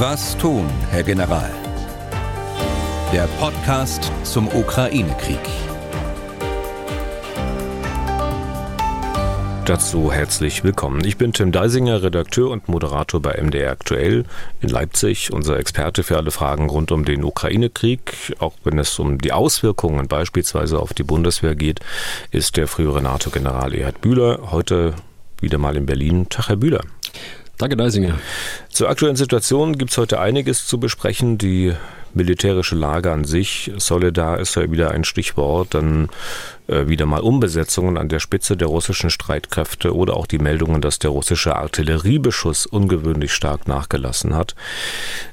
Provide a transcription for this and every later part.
Was tun, Herr General? Der Podcast zum Ukraine-Krieg. Dazu herzlich willkommen. Ich bin Tim Deisinger, Redakteur und Moderator bei MDR Aktuell in Leipzig, unser Experte für alle Fragen rund um den Ukraine-Krieg. Auch wenn es um die Auswirkungen beispielsweise auf die Bundeswehr geht, ist der frühere NATO-General Erhard Bühler heute wieder mal in Berlin. Tag, Herr Bühler. Danke, Deisinger. Zur aktuellen Situation gibt es heute einiges zu besprechen. Die militärische Lage an sich, Solidar ist ja wieder ein Stichwort, dann äh, wieder mal Umbesetzungen an der Spitze der russischen Streitkräfte oder auch die Meldungen, dass der russische Artilleriebeschuss ungewöhnlich stark nachgelassen hat.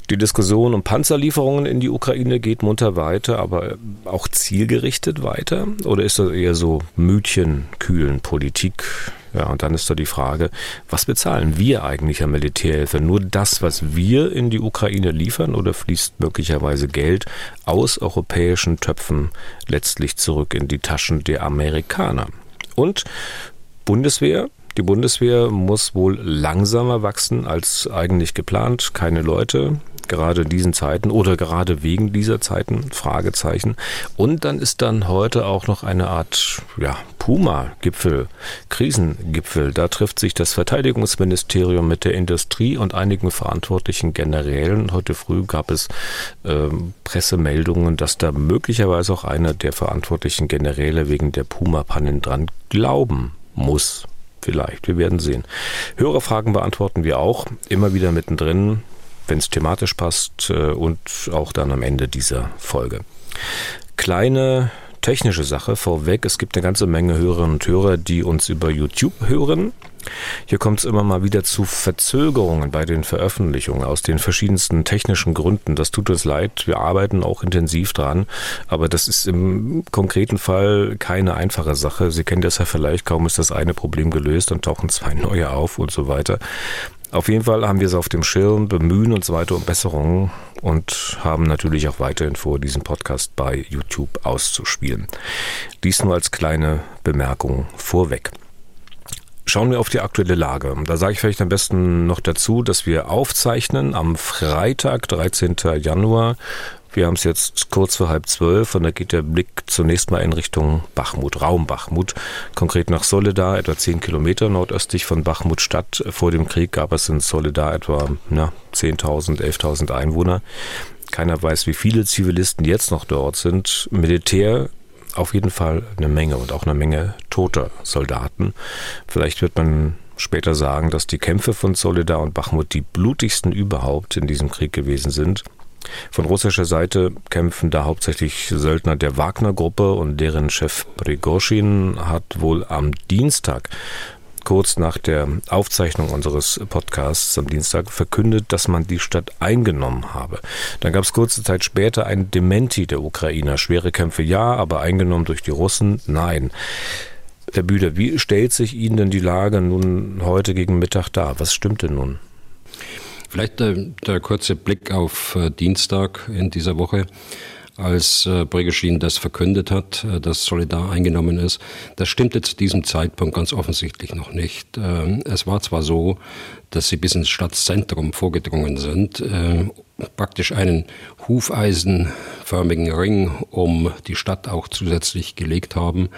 Die Diskussion um Panzerlieferungen in die Ukraine geht munter weiter, aber auch zielgerichtet weiter? Oder ist das eher so Mütchenkühlen Politik? Ja, und dann ist da die Frage, was bezahlen wir eigentlich an Militärhilfe? Nur das, was wir in die Ukraine liefern oder fließt möglicherweise Geld aus europäischen Töpfen letztlich zurück in die Taschen der Amerikaner? Und Bundeswehr, die Bundeswehr muss wohl langsamer wachsen als eigentlich geplant. Keine Leute, gerade in diesen Zeiten oder gerade wegen dieser Zeiten? Fragezeichen. Und dann ist dann heute auch noch eine Art ja, Puma-Gipfel, Krisengipfel. Da trifft sich das Verteidigungsministerium mit der Industrie und einigen verantwortlichen Generälen. Heute früh gab es äh, Pressemeldungen, dass da möglicherweise auch einer der verantwortlichen Generäle wegen der Puma-Pannen dran glauben muss. Vielleicht, wir werden sehen. Hörerfragen beantworten wir auch, immer wieder mittendrin wenn es thematisch passt äh, und auch dann am Ende dieser Folge. Kleine technische Sache vorweg. Es gibt eine ganze Menge Hörerinnen und Hörer, die uns über YouTube hören. Hier kommt es immer mal wieder zu Verzögerungen bei den Veröffentlichungen aus den verschiedensten technischen Gründen. Das tut uns leid. Wir arbeiten auch intensiv dran, aber das ist im konkreten Fall keine einfache Sache. Sie kennen das ja vielleicht, kaum ist das eine Problem gelöst, dann tauchen zwei neue auf und so weiter. Auf jeden Fall haben wir es auf dem Schirm, bemühen uns weiter um Besserungen und haben natürlich auch weiterhin vor, diesen Podcast bei YouTube auszuspielen. Dies nur als kleine Bemerkung vorweg. Schauen wir auf die aktuelle Lage. Da sage ich vielleicht am besten noch dazu, dass wir aufzeichnen am Freitag, 13. Januar wir haben es jetzt kurz vor halb zwölf und da geht der Blick zunächst mal in Richtung Bachmut, Raum Bachmut, konkret nach Soledar, etwa zehn Kilometer nordöstlich von Bachmut Stadt. Vor dem Krieg gab es in Soledar etwa na, 10.000, 11.000 Einwohner. Keiner weiß, wie viele Zivilisten jetzt noch dort sind. Militär auf jeden Fall eine Menge und auch eine Menge toter Soldaten. Vielleicht wird man später sagen, dass die Kämpfe von Soledar und Bachmut die blutigsten überhaupt in diesem Krieg gewesen sind. Von russischer Seite kämpfen da hauptsächlich Söldner der Wagner-Gruppe und deren Chef Prigozhin hat wohl am Dienstag kurz nach der Aufzeichnung unseres Podcasts am Dienstag verkündet, dass man die Stadt eingenommen habe. Dann gab es kurze Zeit später ein Dementi der Ukrainer. Schwere Kämpfe ja, aber eingenommen durch die Russen nein. Herr Bühler, wie stellt sich Ihnen denn die Lage nun heute gegen Mittag dar? Was stimmt denn nun? Vielleicht der, der kurze Blick auf äh, Dienstag in dieser Woche als äh, Bregeschin das verkündet hat, äh, dass Solidar eingenommen ist. Das stimmte zu diesem Zeitpunkt ganz offensichtlich noch nicht. Äh, es war zwar so, dass sie bis ins Stadtzentrum vorgedrungen sind, äh, praktisch einen hufeisenförmigen Ring um die Stadt auch zusätzlich gelegt haben,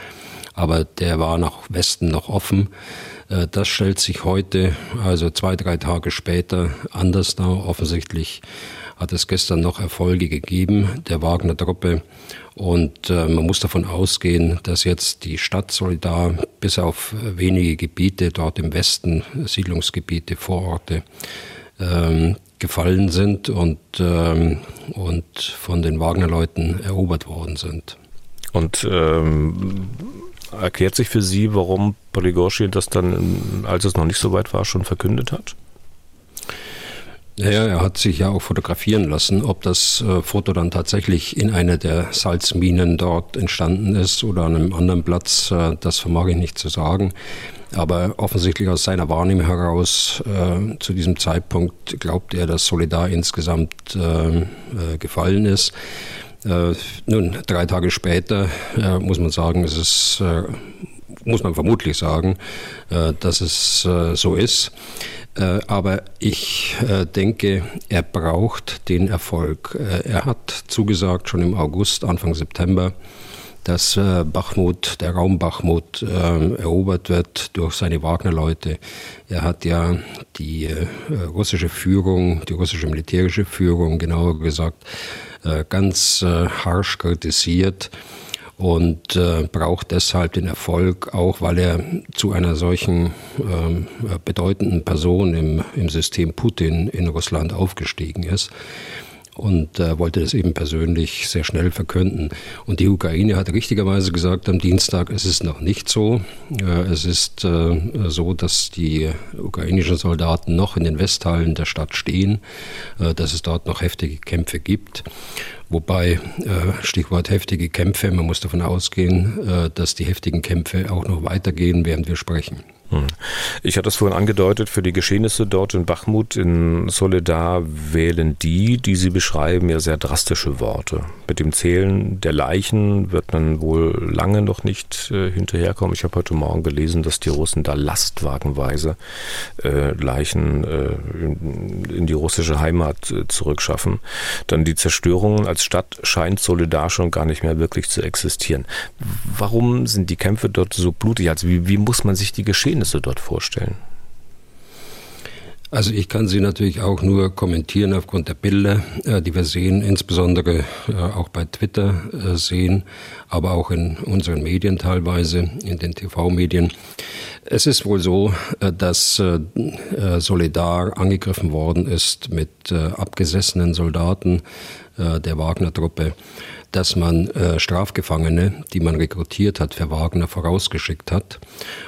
aber der war nach Westen noch offen. Äh, das stellt sich heute, also zwei, drei Tage später, anders dar. Offensichtlich hat es gestern noch Erfolge gegeben der Wagner-Truppe. Und äh, man muss davon ausgehen, dass jetzt die Stadt Solidar bis auf wenige Gebiete dort im Westen, Siedlungsgebiete, Vororte, ähm, gefallen sind und, ähm, und von den Wagner-Leuten erobert worden sind. Und ähm, erklärt sich für Sie, warum Prigozhin das dann, als es noch nicht so weit war, schon verkündet hat? Ja, er hat sich ja auch fotografieren lassen. Ob das äh, Foto dann tatsächlich in einer der Salzminen dort entstanden ist oder an einem anderen Platz, äh, das vermag ich nicht zu sagen. Aber offensichtlich aus seiner Wahrnehmung heraus äh, zu diesem Zeitpunkt glaubt er, dass Solidar insgesamt äh, äh, gefallen ist. Äh, nun, drei Tage später muss man sagen, es ist muss man vermutlich sagen, dass es so ist. Äh, aber ich äh, denke, er braucht den Erfolg. Äh, er hat zugesagt, schon im August, Anfang September, dass Bachmut, der Raum Bachmut erobert wird durch seine Wagner-Leute. Er hat ja die russische Führung, die russische militärische Führung, genauer gesagt, ganz harsch kritisiert und äh, braucht deshalb den Erfolg, auch weil er zu einer solchen ähm, bedeutenden Person im, im System Putin in Russland aufgestiegen ist und äh, wollte das eben persönlich sehr schnell verkünden. Und die Ukraine hat richtigerweise gesagt am Dienstag, es ist noch nicht so. Äh, es ist äh, so, dass die ukrainischen Soldaten noch in den Westhallen der Stadt stehen, äh, dass es dort noch heftige Kämpfe gibt. Wobei, äh, Stichwort heftige Kämpfe, man muss davon ausgehen, äh, dass die heftigen Kämpfe auch noch weitergehen, während wir sprechen. Hm. Ich hatte es vorhin angedeutet, für die Geschehnisse dort in Bachmut, in Soledar wählen die, die Sie beschreiben, ja sehr drastische Worte. Mit dem Zählen der Leichen wird man wohl lange noch nicht äh, hinterherkommen. Ich habe heute Morgen gelesen, dass die Russen da lastwagenweise äh, Leichen äh, in, in, die russische Heimat äh, zurückschaffen. Dann die Zerstörungen als Stadt scheint Soledar schon gar nicht mehr wirklich zu existieren. Warum sind die Kämpfe dort so blutig? Also wie, wie muss man sich die Geschehnisse Geschehnisse dort vorstellen? Also ich kann sie natürlich auch nur kommentieren aufgrund der Bilder, äh, die wir sehen, insbesondere äh, auch bei Twitter äh, sehen, aber auch in unseren Medien teilweise, in den TV-Medien. Es ist wohl so, dass Solidar angegriffen worden ist mit abgesessenen Soldaten der Wagner-Truppe dass man äh, Strafgefangene, die man rekrutiert hat für Wagner, vorausgeschickt hat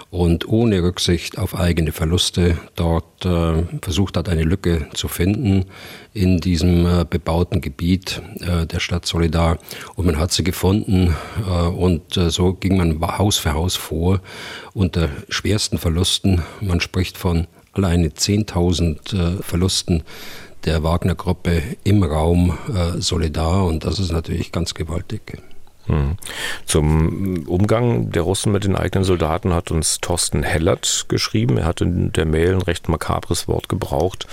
und ohne Rücksicht auf eigene Verluste dort äh, versucht hat, eine Lücke zu finden in diesem äh, bebauten Gebiet äh, der Stadt Solidar. Und man hat sie gefunden äh, und äh, so ging man Haus für Haus vor unter schwersten Verlusten. Man spricht von alleine 10.000 Verlusten der Wagner-Gruppe im Raum äh, Solidar und das ist natürlich ganz gewaltig. Hm. Zum Umgang der Russen mit den eigenen Soldaten hat uns Thorsten Hellert geschrieben. Er hat in der Mail ein recht makabres Wort gebraucht,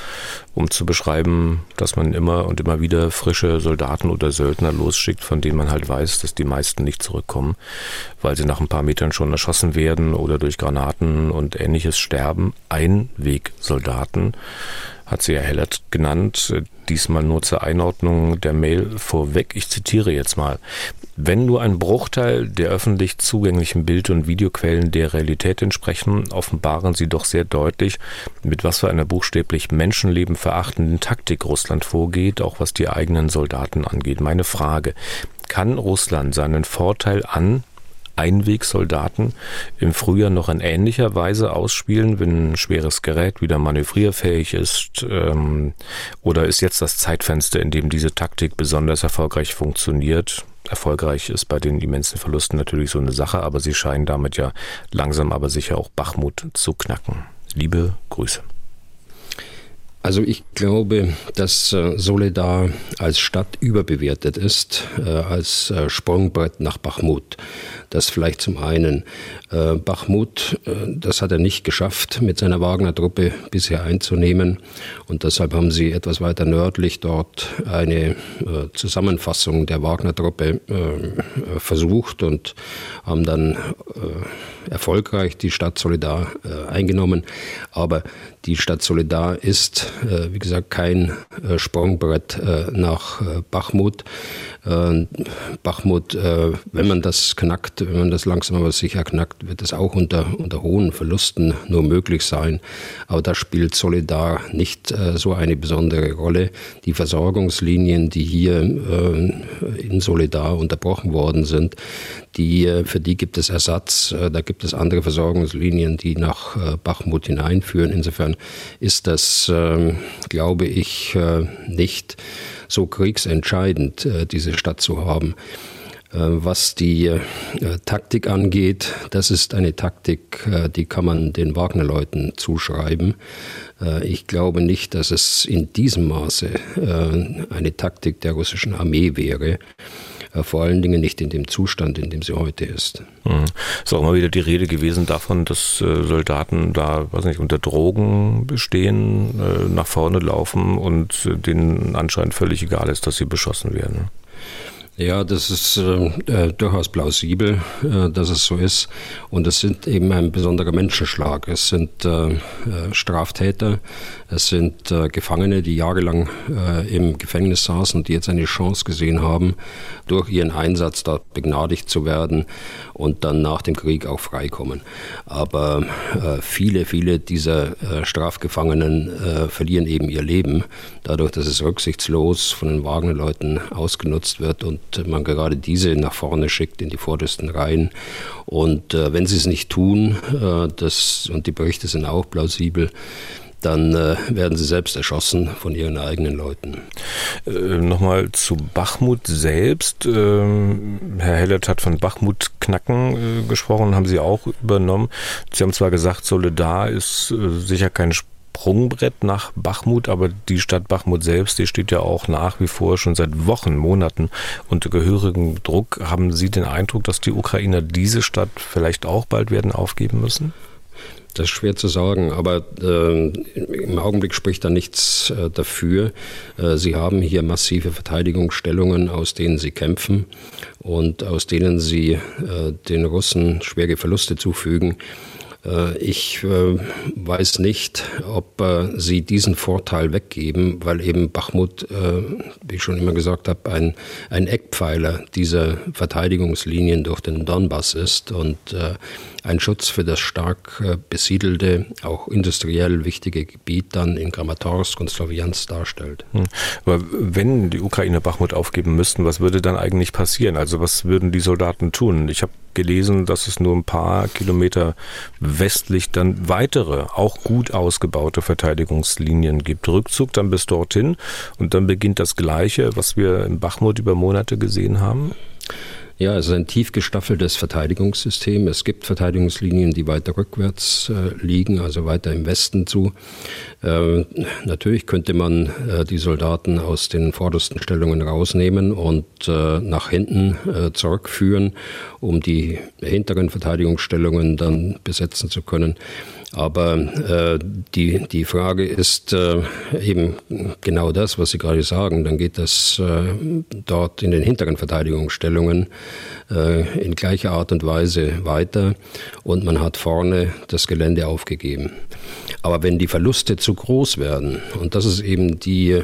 um zu beschreiben, dass man immer und immer wieder frische Soldaten oder Söldner losschickt, von denen man halt weiß, dass die meisten nicht zurückkommen, weil sie nach ein paar Metern schon erschossen werden oder durch Granaten und ähnliches sterben. Einwegsoldaten hat sie ja Hellert genannt. Diesmal nur zur Einordnung der Mail vorweg. Ich zitiere jetzt mal. Wenn nur ein Bruchteil der öffentlich zugänglichen Bild- und Videoquellen der Realität entsprechen, offenbaren sie doch sehr deutlich, mit was für einer buchstäblich Menschenleben verachtenden Taktik Russland vorgeht, auch was die eigenen Soldaten angeht. Meine Frage, kann Russland seinen Vorteil an Einwegsoldaten im Frühjahr noch in ähnlicher Weise ausspielen, wenn ein schweres Gerät wieder manövrierfähig ist? Ähm, oder ist jetzt das Zeitfenster, in dem diese Taktik besonders erfolgreich funktioniert? Erfolgreich ist bei den immensen Verlusten natürlich so eine Sache, aber sie scheinen damit ja langsam aber sicher auch Bachmut zu knacken. Liebe Grüße. Also ich glaube, dass äh, Soledar als Stadt überbewertet ist, äh, als äh, Sprungbrett nach Bachmut. Das vielleicht zum einen. Bachmut, das hat er nicht geschafft, mit seiner Wagner-Truppe bisher einzunehmen. Und deshalb haben sie etwas weiter nördlich dort eine Zusammenfassung der Wagner-Truppe versucht und haben dann erfolgreich die Stadt Solidar eingenommen. Aber die Stadt Solidar ist, äh, wie gesagt, kein äh, Sprungbrett äh, nach Bachmut. Bachmut, wenn man das knackt, wenn man das langsam aber sicher knackt, wird es auch unter, unter hohen Verlusten nur möglich sein. Aber da spielt Solidar nicht so eine besondere Rolle. Die Versorgungslinien, die hier in Solidar unterbrochen worden sind, die, für die gibt es Ersatz. Da gibt es andere Versorgungslinien, die nach Bachmut hineinführen. Insofern ist das, äh, glaube ich, äh, nicht so kriegsentscheidend, äh, diese Stadt zu haben. Äh, was die äh, Taktik angeht, das ist eine Taktik, äh, die kann man den Wagner-Leuten zuschreiben. Ich glaube nicht, dass es in diesem Maße eine Taktik der russischen Armee wäre. Vor allen Dingen nicht in dem Zustand, in dem sie heute ist. Mhm. Es ist auch immer wieder die Rede gewesen davon, dass Soldaten da, weiß nicht, unter Drogen bestehen, nach vorne laufen und denen anscheinend völlig egal ist, dass sie beschossen werden. Ja, das ist äh, äh, durchaus plausibel, äh, dass es so ist. Und es sind eben ein besonderer Menschenschlag. Es sind äh, äh Straftäter, es sind äh, Gefangene, die jahrelang im Gefängnis saßen und die jetzt eine Chance gesehen haben, durch ihren Einsatz dort begnadigt zu werden und dann nach dem Krieg auch freikommen. Aber viele, viele dieser Strafgefangenen verlieren eben ihr Leben, dadurch, dass es rücksichtslos von den Wagner-Leuten ausgenutzt wird und man gerade diese nach vorne schickt in die vordersten Reihen. Und äh, wenn sie es nicht tun, äh, das, und die Berichte sind auch plausibel, dann äh, werden sie selbst erschossen von ihren eigenen Leuten. Äh, Nochmal zu Bachmut selbst. Ähm, Herr Hellert hat von Bachmut-Knacken äh, gesprochen, haben Sie auch übernommen. Sie haben zwar gesagt, Soledar ist äh, sicher kein Sprungbrett nach Bachmut, aber die Stadt Bachmut selbst, die steht ja auch nach wie vor schon seit Wochen, Monaten unter gehörigem Druck. Haben Sie den Eindruck, dass die Ukrainer diese Stadt vielleicht auch bald werden aufgeben müssen? Das ist schwer zu sagen, aber äh, im Augenblick spricht da nichts äh, dafür. Äh, sie haben hier massive Verteidigungsstellungen, aus denen sie kämpfen und aus denen sie äh, den Russen schwere Verluste zufügen. Äh, ich äh, weiß nicht, ob äh, sie diesen Vorteil weggeben, weil eben Bachmut, wie ich schon immer gesagt habe, ein, ein Eckpfeiler dieser Verteidigungslinien durch den Donbass ist und ein Schutz für das stark besiedelte, auch industriell wichtige Gebiet dann in Kramatorsk und Sloviansk darstellt. Hm. Aber wenn die Ukrainer Bachmut aufgeben müssten, was würde dann eigentlich passieren? Also was würden die Soldaten tun? Ich habe gelesen, dass es nur ein paar Kilometer westlich dann weitere, auch gut ausgebaute Verteidigungslinien gibt. Rückzug dann bis dorthin und dann beginnt das Gleiche, was wir in Bachmut über Monate gesehen haben. Ja, es ist ein tief gestaffeltes Verteidigungssystem. Es gibt Verteidigungslinien, die weiter rückwärts äh, liegen, also weiter im Westen zu. Äh, natürlich könnte man äh, die Soldaten aus den vordersten Stellungen rausnehmen und äh, nach hinten äh, zurückführen, um die hinteren Verteidigungsstellungen dann besetzen zu können. Aber äh, die, die Frage ist äh, eben genau das, was Sie gerade sagen. Dann geht das äh, dort in den hinteren Verteidigungsstellungen äh, in gleicher Art und Weise weiter und man hat vorne das Gelände aufgegeben. Aber wenn die Verluste zu groß werden, und das ist eben die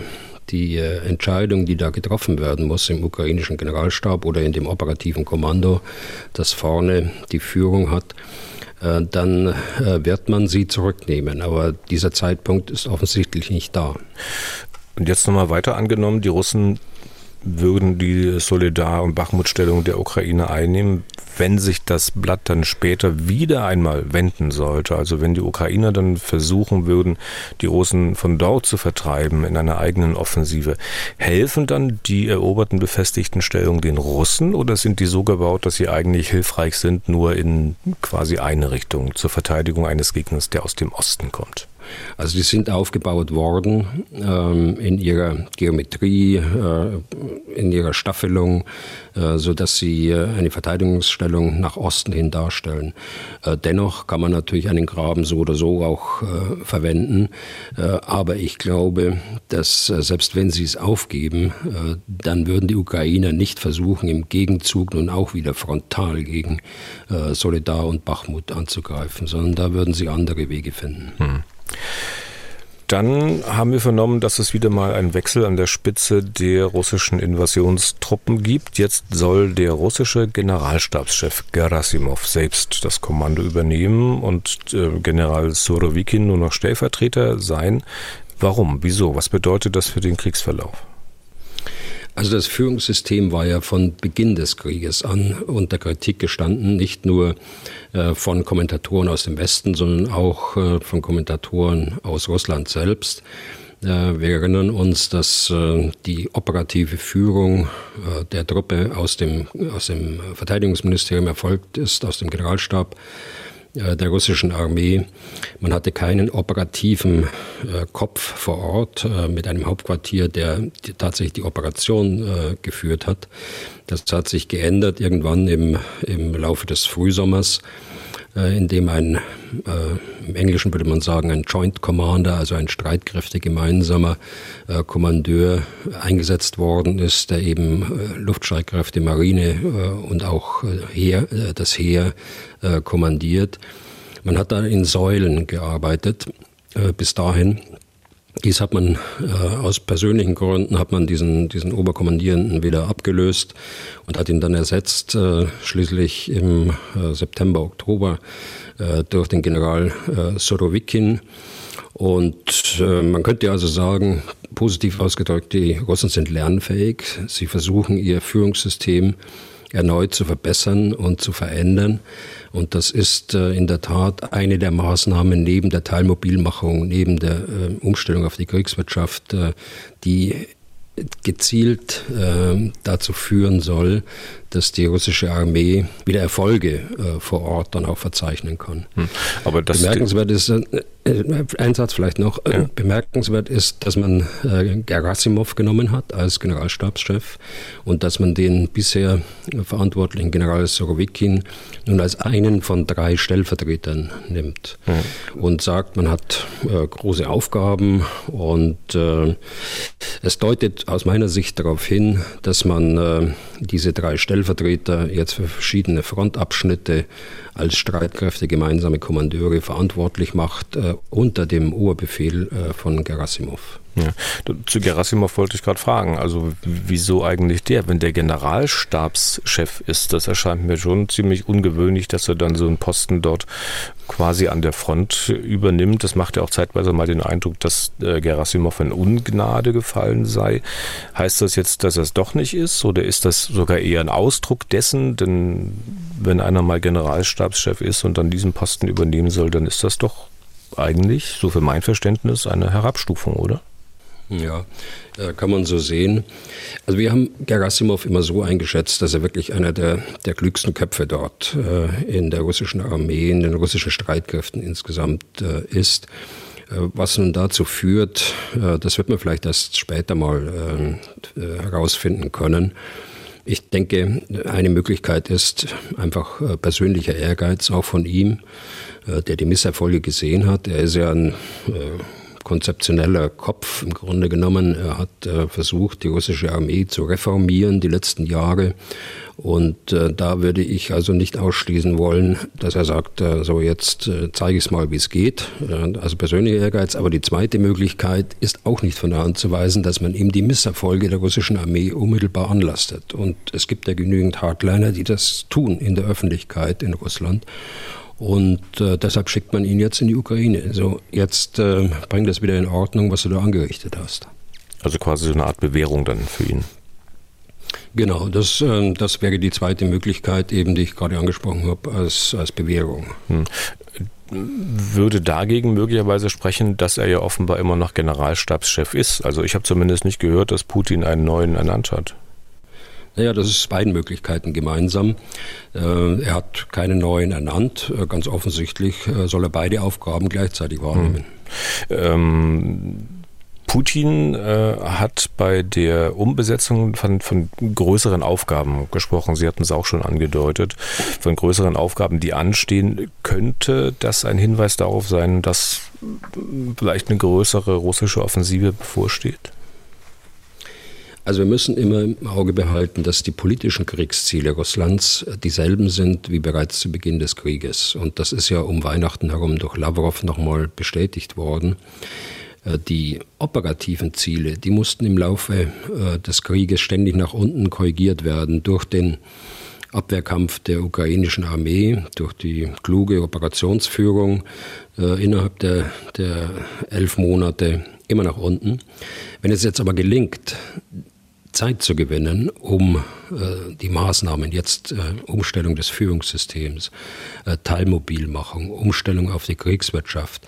die äh, Entscheidung, die da getroffen werden muss im ukrainischen Generalstab oder in dem operativen Kommando, das vorne die Führung hat, dann äh, wird man sie zurücknehmen. Aber dieser Zeitpunkt ist offensichtlich nicht da. Und jetzt nochmal weiter angenommen, die Russen würden die Solidar- und Bachmut-Stellung der Ukraine einnehmen, wenn sich das Blatt dann später wieder einmal wenden sollte, also wenn die Ukrainer dann versuchen würden, die Russen von dort zu vertreiben in einer eigenen Offensive, helfen dann die eroberten befestigten Stellungen den Russen oder sind die so gebaut, dass sie eigentlich hilfreich sind, nur in quasi eine Richtung zur Verteidigung eines Gegners, der aus dem Osten kommt? Also die sind aufgebaut worden ähm, in ihrer Geometrie, äh, in ihrer Staffelung, äh, so dass sie äh, eine Verteidigungsstellung nach Osten hin darstellen. Äh, dennoch kann man natürlich einen Graben so oder so auch äh, verwenden, äh, aber ich glaube, dass selbst wenn sie es aufgeben, dann würden die Ukrainer nicht versuchen, im Gegenzug nun auch wieder frontal gegen Solidar und Bachmut anzugreifen, sondern da würden sie andere Wege finden. Hm. Dann haben wir vernommen, dass es wieder mal einen Wechsel an der Spitze der russischen Invasionstruppen gibt. Jetzt soll der russische Generalstabschef Gerasimov selbst das Kommando übernehmen und äh, General Sorowikin nur noch Stellvertreter sein. Warum? Wieso? Was bedeutet das für den Kriegsverlauf? Also das Führungssystem war ja von Beginn des Krieges an unter Kritik gestanden, nicht nur äh, von Kommentatoren aus dem Westen, sondern auch äh, von Kommentatoren aus Russland selbst. Äh, wir erinnern uns, dass die operative Führung der Truppe aus dem, aus dem Verteidigungsministerium erfolgt ist, aus dem Generalstab äh, der russischen Armee. Man hatte keinen operativen äh, Kopf vor Ort äh, mit einem Hauptquartier, der tatsächlich die Operation äh, geführt hat. Das hat sich geändert irgendwann im, im Laufe des Frühsommers äh, in dem ein, äh, im Englischen würde man sagen, ein Joint Commander, also ein Streitkräfte-gemeinsamer äh, Kommandeur eingesetzt worden ist, der eben äh, Luftstreitkräfte, Marine äh, und auch äh, Heer, äh, das Heer äh, kommandiert. Man hat da in Säulen gearbeitet äh, bis dahin. Dies hat man äh, aus persönlichen Gründen hat man diesen diesen Oberkommandierenden wieder abgelöst und hat ihn dann ersetzt äh, schließlich im äh, September Oktober äh, durch den General äh, Sorowikin. Und äh, man könnte also sagen positiv ausgedrückt die Russen sind lernfähig. Sie versuchen ihr Führungssystem erneut zu verbessern und zu verändern Und das ist äh, in der Tat eine der Maßnahmen neben der Teilmobilmachung, neben der äh, Umstellung auf die Kriegswirtschaft, äh, die gezielt äh, dazu führen soll, dass die russische Armee wieder Erfolge äh, vor Ort dann auch verzeichnen kann. Hm. Aber das bemerkenswert ist äh, äh, Einsatz vielleicht noch äh, ja. bemerkenswert ist, dass man äh, Gerasimov genommen hat als Generalstabschef und dass man den bisher verantwortlichen General Sorowikin nun als einen von drei Stellvertretern nimmt ja. und sagt, man hat große Aufgaben und es deutet aus meiner Sicht darauf hin, dass man diese drei Stellvertreter jetzt für verschiedene Frontabschnitte als Streitkräfte gemeinsame Kommandeure verantwortlich macht äh, unter dem Urbefehl äh, von Gerasimov. Ja. Zu Gerasimov wollte ich gerade fragen, also wieso eigentlich der, wenn der Generalstabschef ist, das erscheint mir schon ziemlich ungewöhnlich, dass er dann so einen Posten dort quasi an der Front übernimmt. Das macht ja auch zeitweise mal den Eindruck, dass äh, Gerasimov in Ungnade gefallen sei. Heißt das jetzt, dass es doch nicht ist oder ist das sogar eher ein Ausdruck dessen, denn wenn einer mal Generalstabschef ist und dann diesen Posten übernehmen soll, dann ist das doch eigentlich so für mein Verständnis eine Herabstufung oder? Ja, äh, kann man so sehen. Also wir haben Gerasimov immer so eingeschätzt, dass er wirklich einer der, der klügsten Köpfe dort äh, in der russischen Armee, in den russischen Streitkräften insgesamt äh, ist. Äh, was nun dazu führt, äh, das wird man vielleicht erst später mal herausfinden können. Ich denke, eine Möglichkeit ist einfach persönlicher Ehrgeiz auch von ihm, der die Misserfolge gesehen hat. Er ist ja ein konzeptioneller Kopf im Grunde genommen. Er hat äh, versucht, die russische Armee zu reformieren die letzten Jahre. Und äh, da würde ich also nicht ausschließen wollen, dass er sagt, äh, so jetzt äh, zeige ich es mal, wie es geht. Äh, also persönlicher Ehrgeiz. Aber die zweite Möglichkeit ist auch nicht von der Hand zu weisen, dass man ihm die Misserfolge der russischen Armee unmittelbar anlastet. Und es gibt ja genügend Hardliner, die das tun in der Öffentlichkeit in Russland. Und äh, deshalb schickt man ihn jetzt in die Ukraine. So jetzt äh, bringt das wieder in Ordnung, was du da angerichtet hast. Also quasi so eine Art Bewährung dann für ihn. Genau, das, äh, das wäre die zweite Möglichkeit, eben die ich gerade angesprochen habe als, als Bewährung. Hm. Würde dagegen möglicherweise sprechen, dass er ja offenbar immer noch Generalstabschef ist. Also ich habe zumindest nicht gehört, dass Putin einen neuen ernannt hat. Naja, das ist beiden Möglichkeiten gemeinsam. Äh, er hat keine neuen ernannt. Äh, ganz offensichtlich äh, soll er beide Aufgaben gleichzeitig wahrnehmen. Hm. Ähm Putin äh, hat bei der Umbesetzung von, von größeren Aufgaben gesprochen. Sie hatten es auch schon angedeutet. Von größeren Aufgaben, die anstehen, könnte das ein Hinweis darauf sein, dass vielleicht eine größere russische Offensive bevorsteht? Also wir müssen immer im Auge behalten, dass die politischen Kriegsziele Russlands dieselben sind wie bereits zu Beginn des Krieges. Und das ist ja um Weihnachten herum durch Lavrov noch mal bestätigt worden. Äh, die operativen Ziele, die mussten im Laufe äh, des Krieges ständig nach unten korrigiert werden durch den Abwehrkampf der ukrainischen Armee, durch die kluge Operationsführung äh, innerhalb der, der elf Monate immer nach unten. Wenn es jetzt aber gelingt, Zeit zu gewinnen, um äh, die Maßnahmen jetzt äh, Umstellung des Führungssystems, äh, Teilmobilmachung, Umstellung auf die Kriegswirtschaft,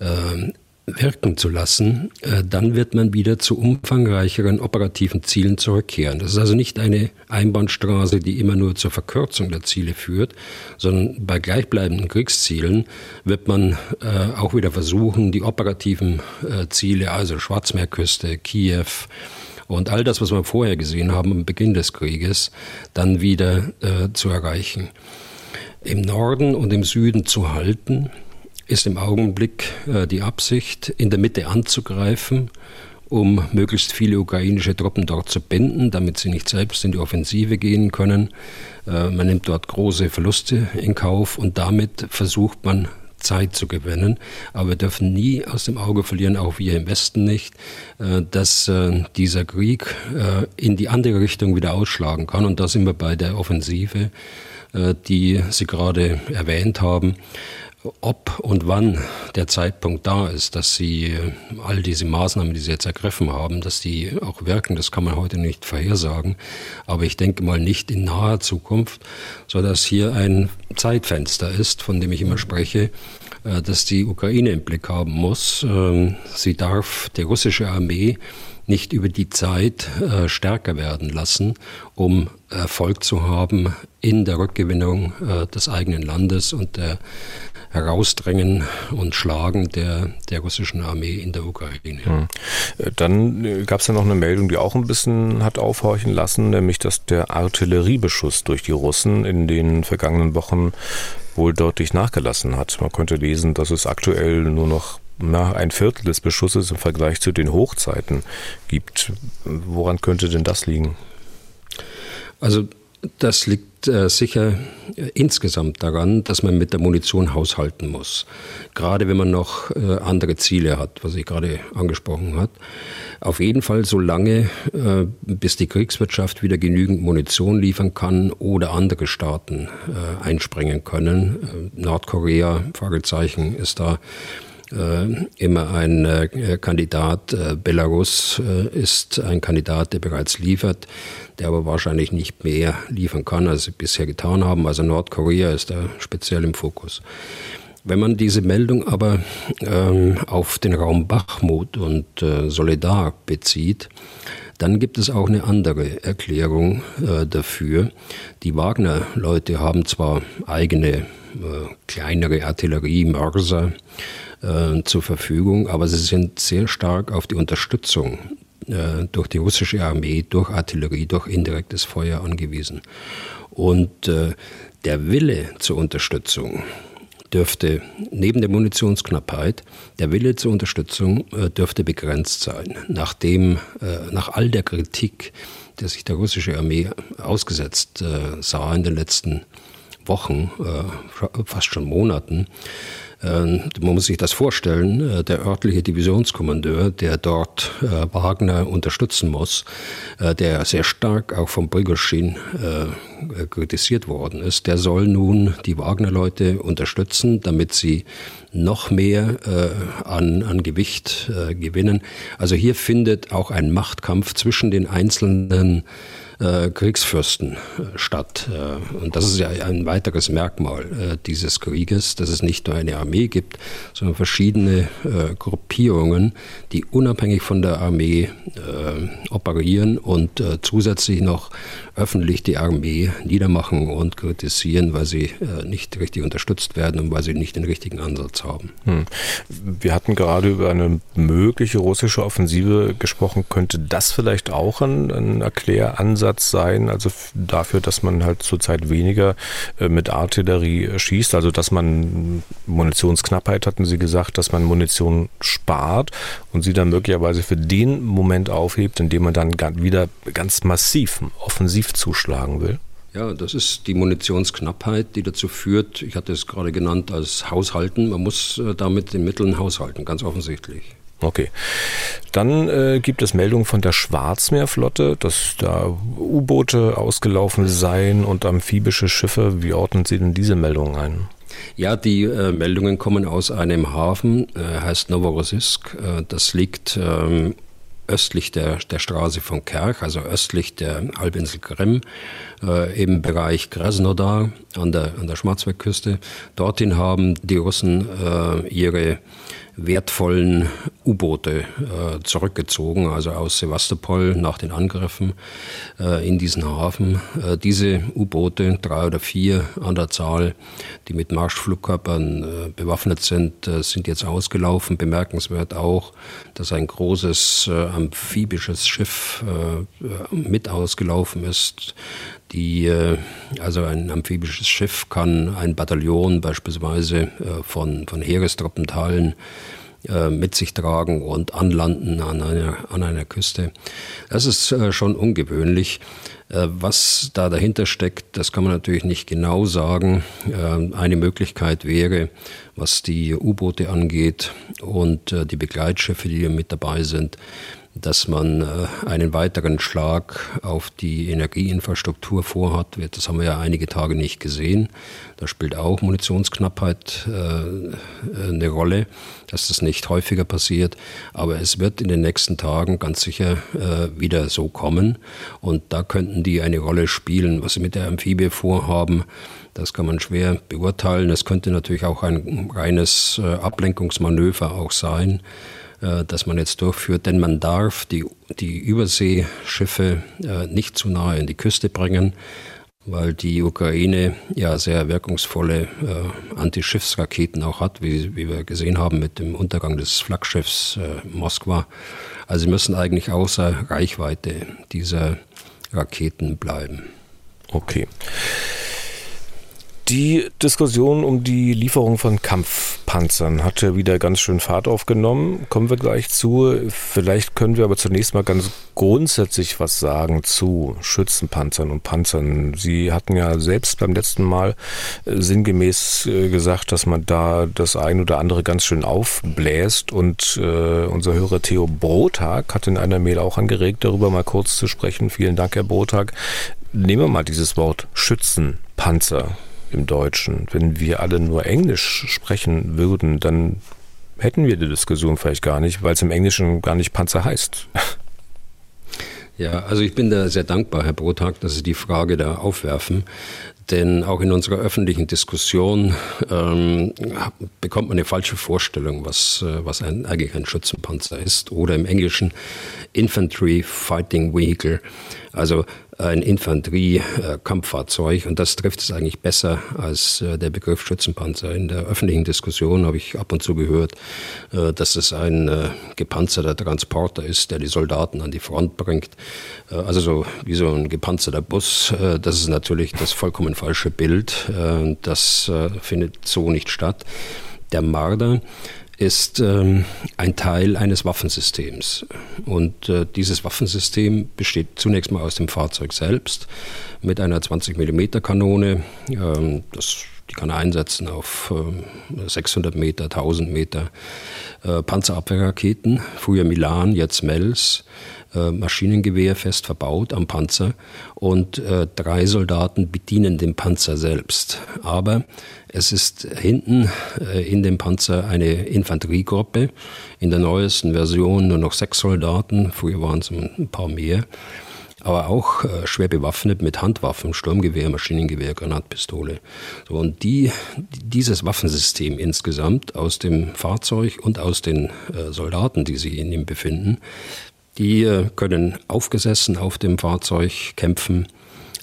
äh, wirken zu lassen, äh, dann wird man wieder zu umfangreicheren operativen Zielen zurückkehren. Das ist also nicht eine Einbahnstraße, die immer nur zur Verkürzung der Ziele führt, sondern bei gleichbleibenden Kriegszielen wird man äh, auch wieder versuchen, die operativen äh, Ziele, also Schwarzmeerküste, Kiew, und all das, was wir vorher gesehen haben am Beginn des Krieges, dann wieder äh, zu erreichen. Im Norden und im Süden zu halten, ist im Augenblick äh, die Absicht, in der Mitte anzugreifen, um möglichst viele ukrainische Truppen dort zu binden, damit sie nicht selbst in die Offensive gehen können. Äh, man nimmt dort große Verluste in Kauf und damit versucht man Zeit zu gewinnen. Aber wir dürfen nie aus dem Auge verlieren, auch wir im Westen nicht, äh, dass dieser Krieg in die andere Richtung wieder ausschlagen kann. Und da sind wir bei der Offensive, die Sie gerade erwähnt haben ob und wann der Zeitpunkt da ist, dass sie äh, all diese Maßnahmen, die sie jetzt ergriffen haben, dass die auch wirken, das kann man heute nicht vorhersagen. Aber ich denke mal nicht in naher Zukunft, so dass hier ein Zeitfenster ist, von dem ich immer spreche, äh, dass die Ukraine im Blick haben muss. Ähm, sie darf die russische Armee nicht über die Zeit äh, stärker werden lassen, um Erfolg zu haben in der Rückgewinnung des eigenen Landes und der Herausdrängen und Schlagen der, der russischen Armee in der Ukraine. Hm. Dann äh, gab es ja noch eine Meldung, die auch ein bisschen hat aufhorchen lassen, nämlich dass der Artilleriebeschuss durch die Russen in den vergangenen Wochen wohl deutlich nachgelassen hat. Man könnte lesen, dass es aktuell nur noch na, ein Viertel des Beschusses im Vergleich zu den Hochzeiten gibt. Woran könnte denn das liegen? Also das liegt äh, sicher insgesamt daran, dass man mit der Munition haushalten muss. Gerade wenn man noch äh, andere Ziele hat, was ich gerade angesprochen habe. Auf jeden Fall so lange, äh, bis die Kriegswirtschaft wieder genügend Munition liefern kann oder andere Staaten einspringen können. Nordkorea, Fragezeichen, ist da immer ein äh, Kandidat. Äh, Belarus ist ein Kandidat, der bereits liefert, der aber wahrscheinlich nicht mehr liefern kann, als sie bisher getan haben. Also Nordkorea ist da speziell im Fokus. Wenn man diese Meldung aber ähm, auf den Raum Bachmut und äh, Soledar bezieht, dann gibt es auch eine andere Erklärung äh, dafür. Die Wagner-Leute haben zwar eigene äh, kleinere Artillerie, Mörser, äh, zur Verfügung, aber sie sind sehr stark auf die Unterstützung äh, durch die russische Armee, durch Artillerie, durch indirektes Feuer angewiesen. Und äh, der Wille zur Unterstützung dürfte neben der Munitionsknappheit, der Wille zur Unterstützung äh, dürfte begrenzt sein. Nachdem, äh, nach all der Kritik, der sich der russische Armee ausgesetzt sah in den letzten Wochen, fast schon Monaten, man muss sich das vorstellen, äh, der örtliche Divisionskommandeur, der dort äh, Wagner unterstützen muss, äh, der sehr stark auch vom Prigoschin kritisiert worden ist, der soll nun die Wagner-Leute unterstützen, damit sie noch mehr an, an Gewicht gewinnen. Also hier findet auch ein Machtkampf zwischen den einzelnen äh, Kriegsfürsten äh, statt. Äh, und das ist ja ein weiteres Merkmal äh, dieses Krieges, dass es nicht nur eine Armee gibt, sondern verschiedene äh, Gruppierungen, die unabhängig von der Armee operieren und zusätzlich noch öffentlich die Armee niedermachen und kritisieren, weil sie nicht richtig unterstützt werden und weil sie nicht den richtigen Ansatz haben. Hm. Wir hatten gerade über eine mögliche russische Offensive gesprochen. Könnte das vielleicht auch ein, ein Erkläransatz sein, also dafür, dass man halt zurzeit weniger äh, mit Artillerie schießt, also dass man Munitionsknappheit, hatten Sie gesagt, dass man Munition spart und sie dann möglicherweise für den Moment aufhebt, in dem man dann wieder ganz massiv offensiv zuschlagen will? Ja, das ist die Munitionsknappheit, die dazu führt, ich hatte es gerade genannt als Haushalten, man muss äh, damit den Mitteln haushalten, ganz offensichtlich. Okay. Dann äh, gibt es Meldungen von der Schwarzmeerflotte, dass da U-Boote ausgelaufen seien und amphibische Schiffe. Wie ordnen Sie denn diese Meldungen ein? Ja, die äh, Meldungen kommen aus einem Hafen, äh, heißt Novorossiysk. Äh, das liegt ähm, östlich der, der Straße von Kerch, also östlich der Halbinsel Krim, äh, im Bereich Krasnodar an der, an der Schwarzmeerküste. Dorthin haben die Russen äh, ihre wertvollen U-Boote äh, zurückgezogen, also aus Sevastopol nach den Angriffen äh, in diesen Hafen. Äh, diese U-Boote, drei oder vier an der Zahl, die mit Marschflugkörpern äh, bewaffnet sind, äh, sind jetzt ausgelaufen. Bemerkenswert auch, dass ein großes äh, amphibisches Schiff mit ausgelaufen ist. Die, also ein amphibisches Schiff kann ein Bataillon beispielsweise von, von Heerestruppenteilen äh, mit sich tragen und anlanden an einer, an einer Küste. Das ist äh, schon ungewöhnlich. Äh, was da dahinter steckt, das kann man natürlich nicht genau sagen. Eine Möglichkeit wäre, was die U-Boote angeht und die Begleitschiffe, die mit dabei sind, dass man äh, einen weiteren Schlag auf die Energieinfrastruktur vorhat. Das haben wir ja einige Tage nicht gesehen. Da spielt auch Munitionsknappheit äh, eine Rolle, dass das nicht häufiger passiert. Aber es wird in den nächsten Tagen ganz sicher äh, wieder so kommen. Und da könnten die eine Rolle spielen. Was sie mit der Amphibie vorhaben, das kann man schwer beurteilen. Es könnte natürlich auch ein reines Ablenkungsmanöver auch sein. Äh, das man jetzt durchführt, denn man darf die, die Überseeschiffe äh, nicht zu nahe in die Küste bringen, weil die Ukraine ja sehr wirkungsvolle äh, Antischiffsraketen auch hat, wie, wie wir gesehen haben mit dem Untergang des Flaggschiffs Moskwa. Also sie müssen eigentlich außer Reichweite dieser Raketen bleiben. Okay. Die Diskussion um die Lieferung von Kampfpanzern hatte wieder ganz schön Fahrt aufgenommen. Kommen wir gleich zu. Vielleicht können wir aber zunächst mal ganz grundsätzlich was sagen zu Schützenpanzern und Panzern. Sie hatten ja selbst beim letzten Mal äh, sinngemäß äh, gesagt, dass man da das ein oder andere ganz schön aufbläst. Und äh, unser Hörer Theo Brotag hat in einer Mail auch angeregt, darüber mal kurz zu sprechen. Vielen Dank, Herr Brotag. Nehmen wir mal dieses Wort Schützenpanzer im Deutschen. Wenn wir alle nur Englisch sprechen würden, dann hätten wir die Diskussion vielleicht gar nicht, weil es im Englischen gar nicht Panzer heißt. Ja, also ich bin da sehr dankbar, Herr Brotag, dass Sie die Frage da aufwerfen. Denn auch in unserer öffentlichen Diskussion ähm, bekommt man eine falsche Vorstellung, was, äh, was ein, eigentlich ein Schützenpanzer ist. Oder im Englischen Infantry Fighting Vehicle. Also ein Infanterie-Kampffahrzeug und das trifft es eigentlich besser als äh, der Begriff Schützenpanzer. In der öffentlichen Diskussion habe ich ab und zu gehört, äh, dass es ein äh, gepanzerter Transporter ist, der die Soldaten an die Front bringt. Also so wie so ein gepanzerter Bus. Das ist natürlich das vollkommen falsche Bild. Das findet so nicht statt. Der Marder ist ähm, ein Teil eines Waffensystems. Und äh, dieses Waffensystem besteht zunächst mal aus dem Fahrzeug selbst mit einer 20 mm Kanone. Ähm, das, die kann er einsetzen auf äh, 600 Meter, 1000 Meter. Äh, Panzerabwehrraketen, früher Milan, jetzt Mels. Äh, Maschinengewehr fest verbaut am Panzer und äh, drei Soldaten bedienen den Panzer selbst. Aber es ist hinten äh, in dem Panzer eine Infanteriegruppe, in der neuesten Version nur noch sechs Soldaten, früher waren es ein paar mehr aber auch äh, schwer bewaffnet mit Handwaffen, Sturmgewehr, Maschinengewehr, Granatpistole. So, und die, dieses Waffensystem insgesamt aus dem Fahrzeug und aus den äh, Soldaten, die sich in ihm befinden, die können aufgesessen auf dem Fahrzeug kämpfen,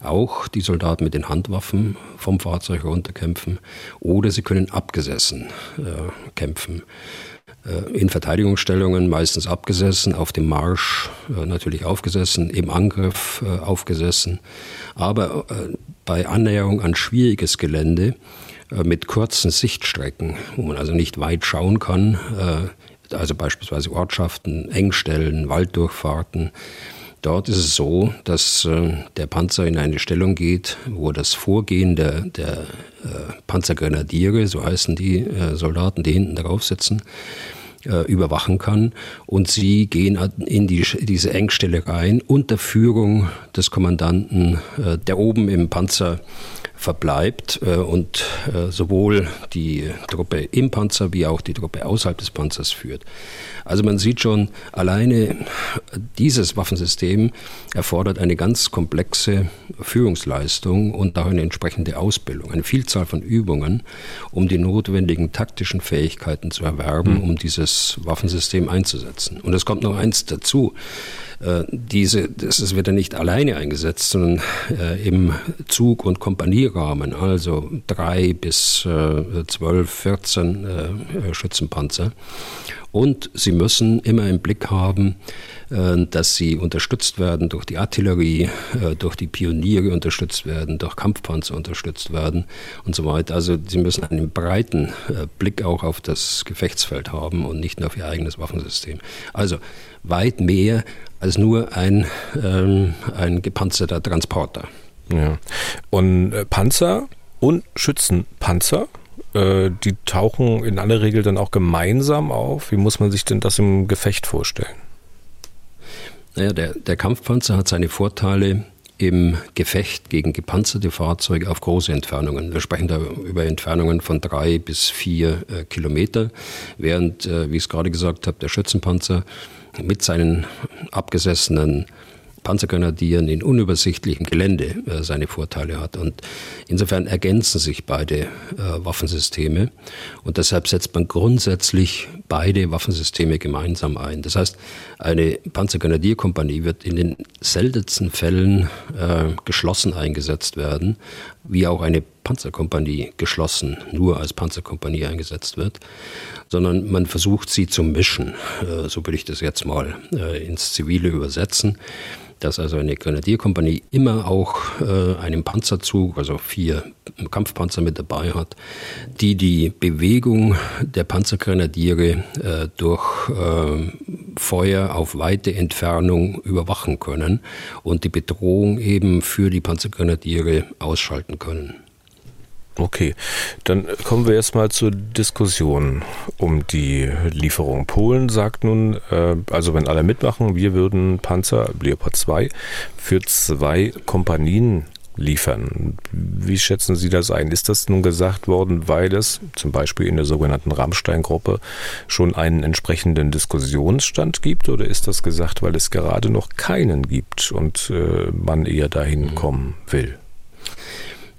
auch die Soldaten mit den Handwaffen vom Fahrzeug runterkämpfen, oder sie können abgesessen äh, kämpfen. Äh, in Verteidigungsstellungen meistens abgesessen, auf dem Marsch äh, natürlich aufgesessen, im Angriff äh, aufgesessen, aber bei Annäherung an schwieriges Gelände mit kurzen Sichtstrecken, wo man also nicht weit schauen kann, also beispielsweise Ortschaften, Engstellen, Walddurchfahrten. Dort ist es so, dass äh, der Panzer in eine Stellung geht, wo das Vorgehen der, der äh, Panzergrenadiere, so heißen die äh, Soldaten, die hinten drauf sitzen, überwachen kann. Und sie gehen in die, diese Engstelle rein unter Führung des Kommandanten, der oben im Panzer verbleibt äh, und äh, sowohl die Truppe im Panzer wie auch die Truppe außerhalb des Panzers führt. Also man sieht schon, alleine dieses Waffensystem erfordert eine ganz komplexe Führungsleistung und auch eine entsprechende Ausbildung, eine Vielzahl von Übungen, um die notwendigen taktischen Fähigkeiten zu erwerben, hm. um dieses Waffensystem einzusetzen. Und es kommt noch eins dazu. Äh, diese, das wird ja nicht alleine eingesetzt, sondern äh, im Zug- und Kompanierahmen, also drei bis äh, zwölf, vierzehn Schützenpanzer. Und sie müssen immer im Blick haben, dass sie unterstützt werden durch die Artillerie, durch die Pioniere unterstützt werden, durch Kampfpanzer unterstützt werden und so weiter. Also sie müssen einen breiten Blick auch auf das Gefechtsfeld haben und nicht nur auf ihr eigenes Waffensystem. Also weit mehr als nur ein, ähm, ein gepanzerter Transporter. Ja. Und äh, Panzer und Schützenpanzer, äh, die tauchen in aller Regel dann auch gemeinsam auf. Wie muss man sich denn das im Gefecht vorstellen? Naja, der, der Kampfpanzer hat seine Vorteile im Gefecht gegen gepanzerte Fahrzeuge auf große Entfernungen. Wir sprechen da über Entfernungen von drei bis vier äh, Kilometer, während, äh, wie ich es gerade gesagt habe, der Schützenpanzer mit seinen abgesessenen Panzergrenadieren in unübersichtlichem Gelände äh, seine Vorteile hat. Und insofern ergänzen sich beide äh, Waffensysteme und deshalb setzt man grundsätzlich beide Waffensysteme gemeinsam ein. Das heißt, eine Panzergrenadierkompanie wird in den seltensten Fällen äh, geschlossen eingesetzt werden, wie auch eine Panzerkompanie geschlossen nur als Panzerkompanie eingesetzt wird, sondern man versucht sie zu mischen. Äh, so will ich das jetzt mal äh, ins Zivile übersetzen dass also eine Grenadierkompanie immer auch äh, einen Panzerzug, also vier Kampfpanzer mit dabei hat, die die Bewegung der Panzergrenadiere äh, durch äh, Feuer auf weite Entfernung überwachen können und die Bedrohung eben für die Panzergrenadiere ausschalten können. Okay, dann kommen wir erstmal zur Diskussion um die Lieferung. Polen sagt nun, äh, also wenn alle mitmachen, wir würden Panzer Leopard 2 für zwei Kompanien liefern. Wie schätzen Sie das ein? Ist das nun gesagt worden, weil es zum Beispiel in der sogenannten Rammstein-Gruppe schon einen entsprechenden Diskussionsstand gibt oder ist das gesagt, weil es gerade noch keinen gibt und äh, man eher dahin mhm. kommen will?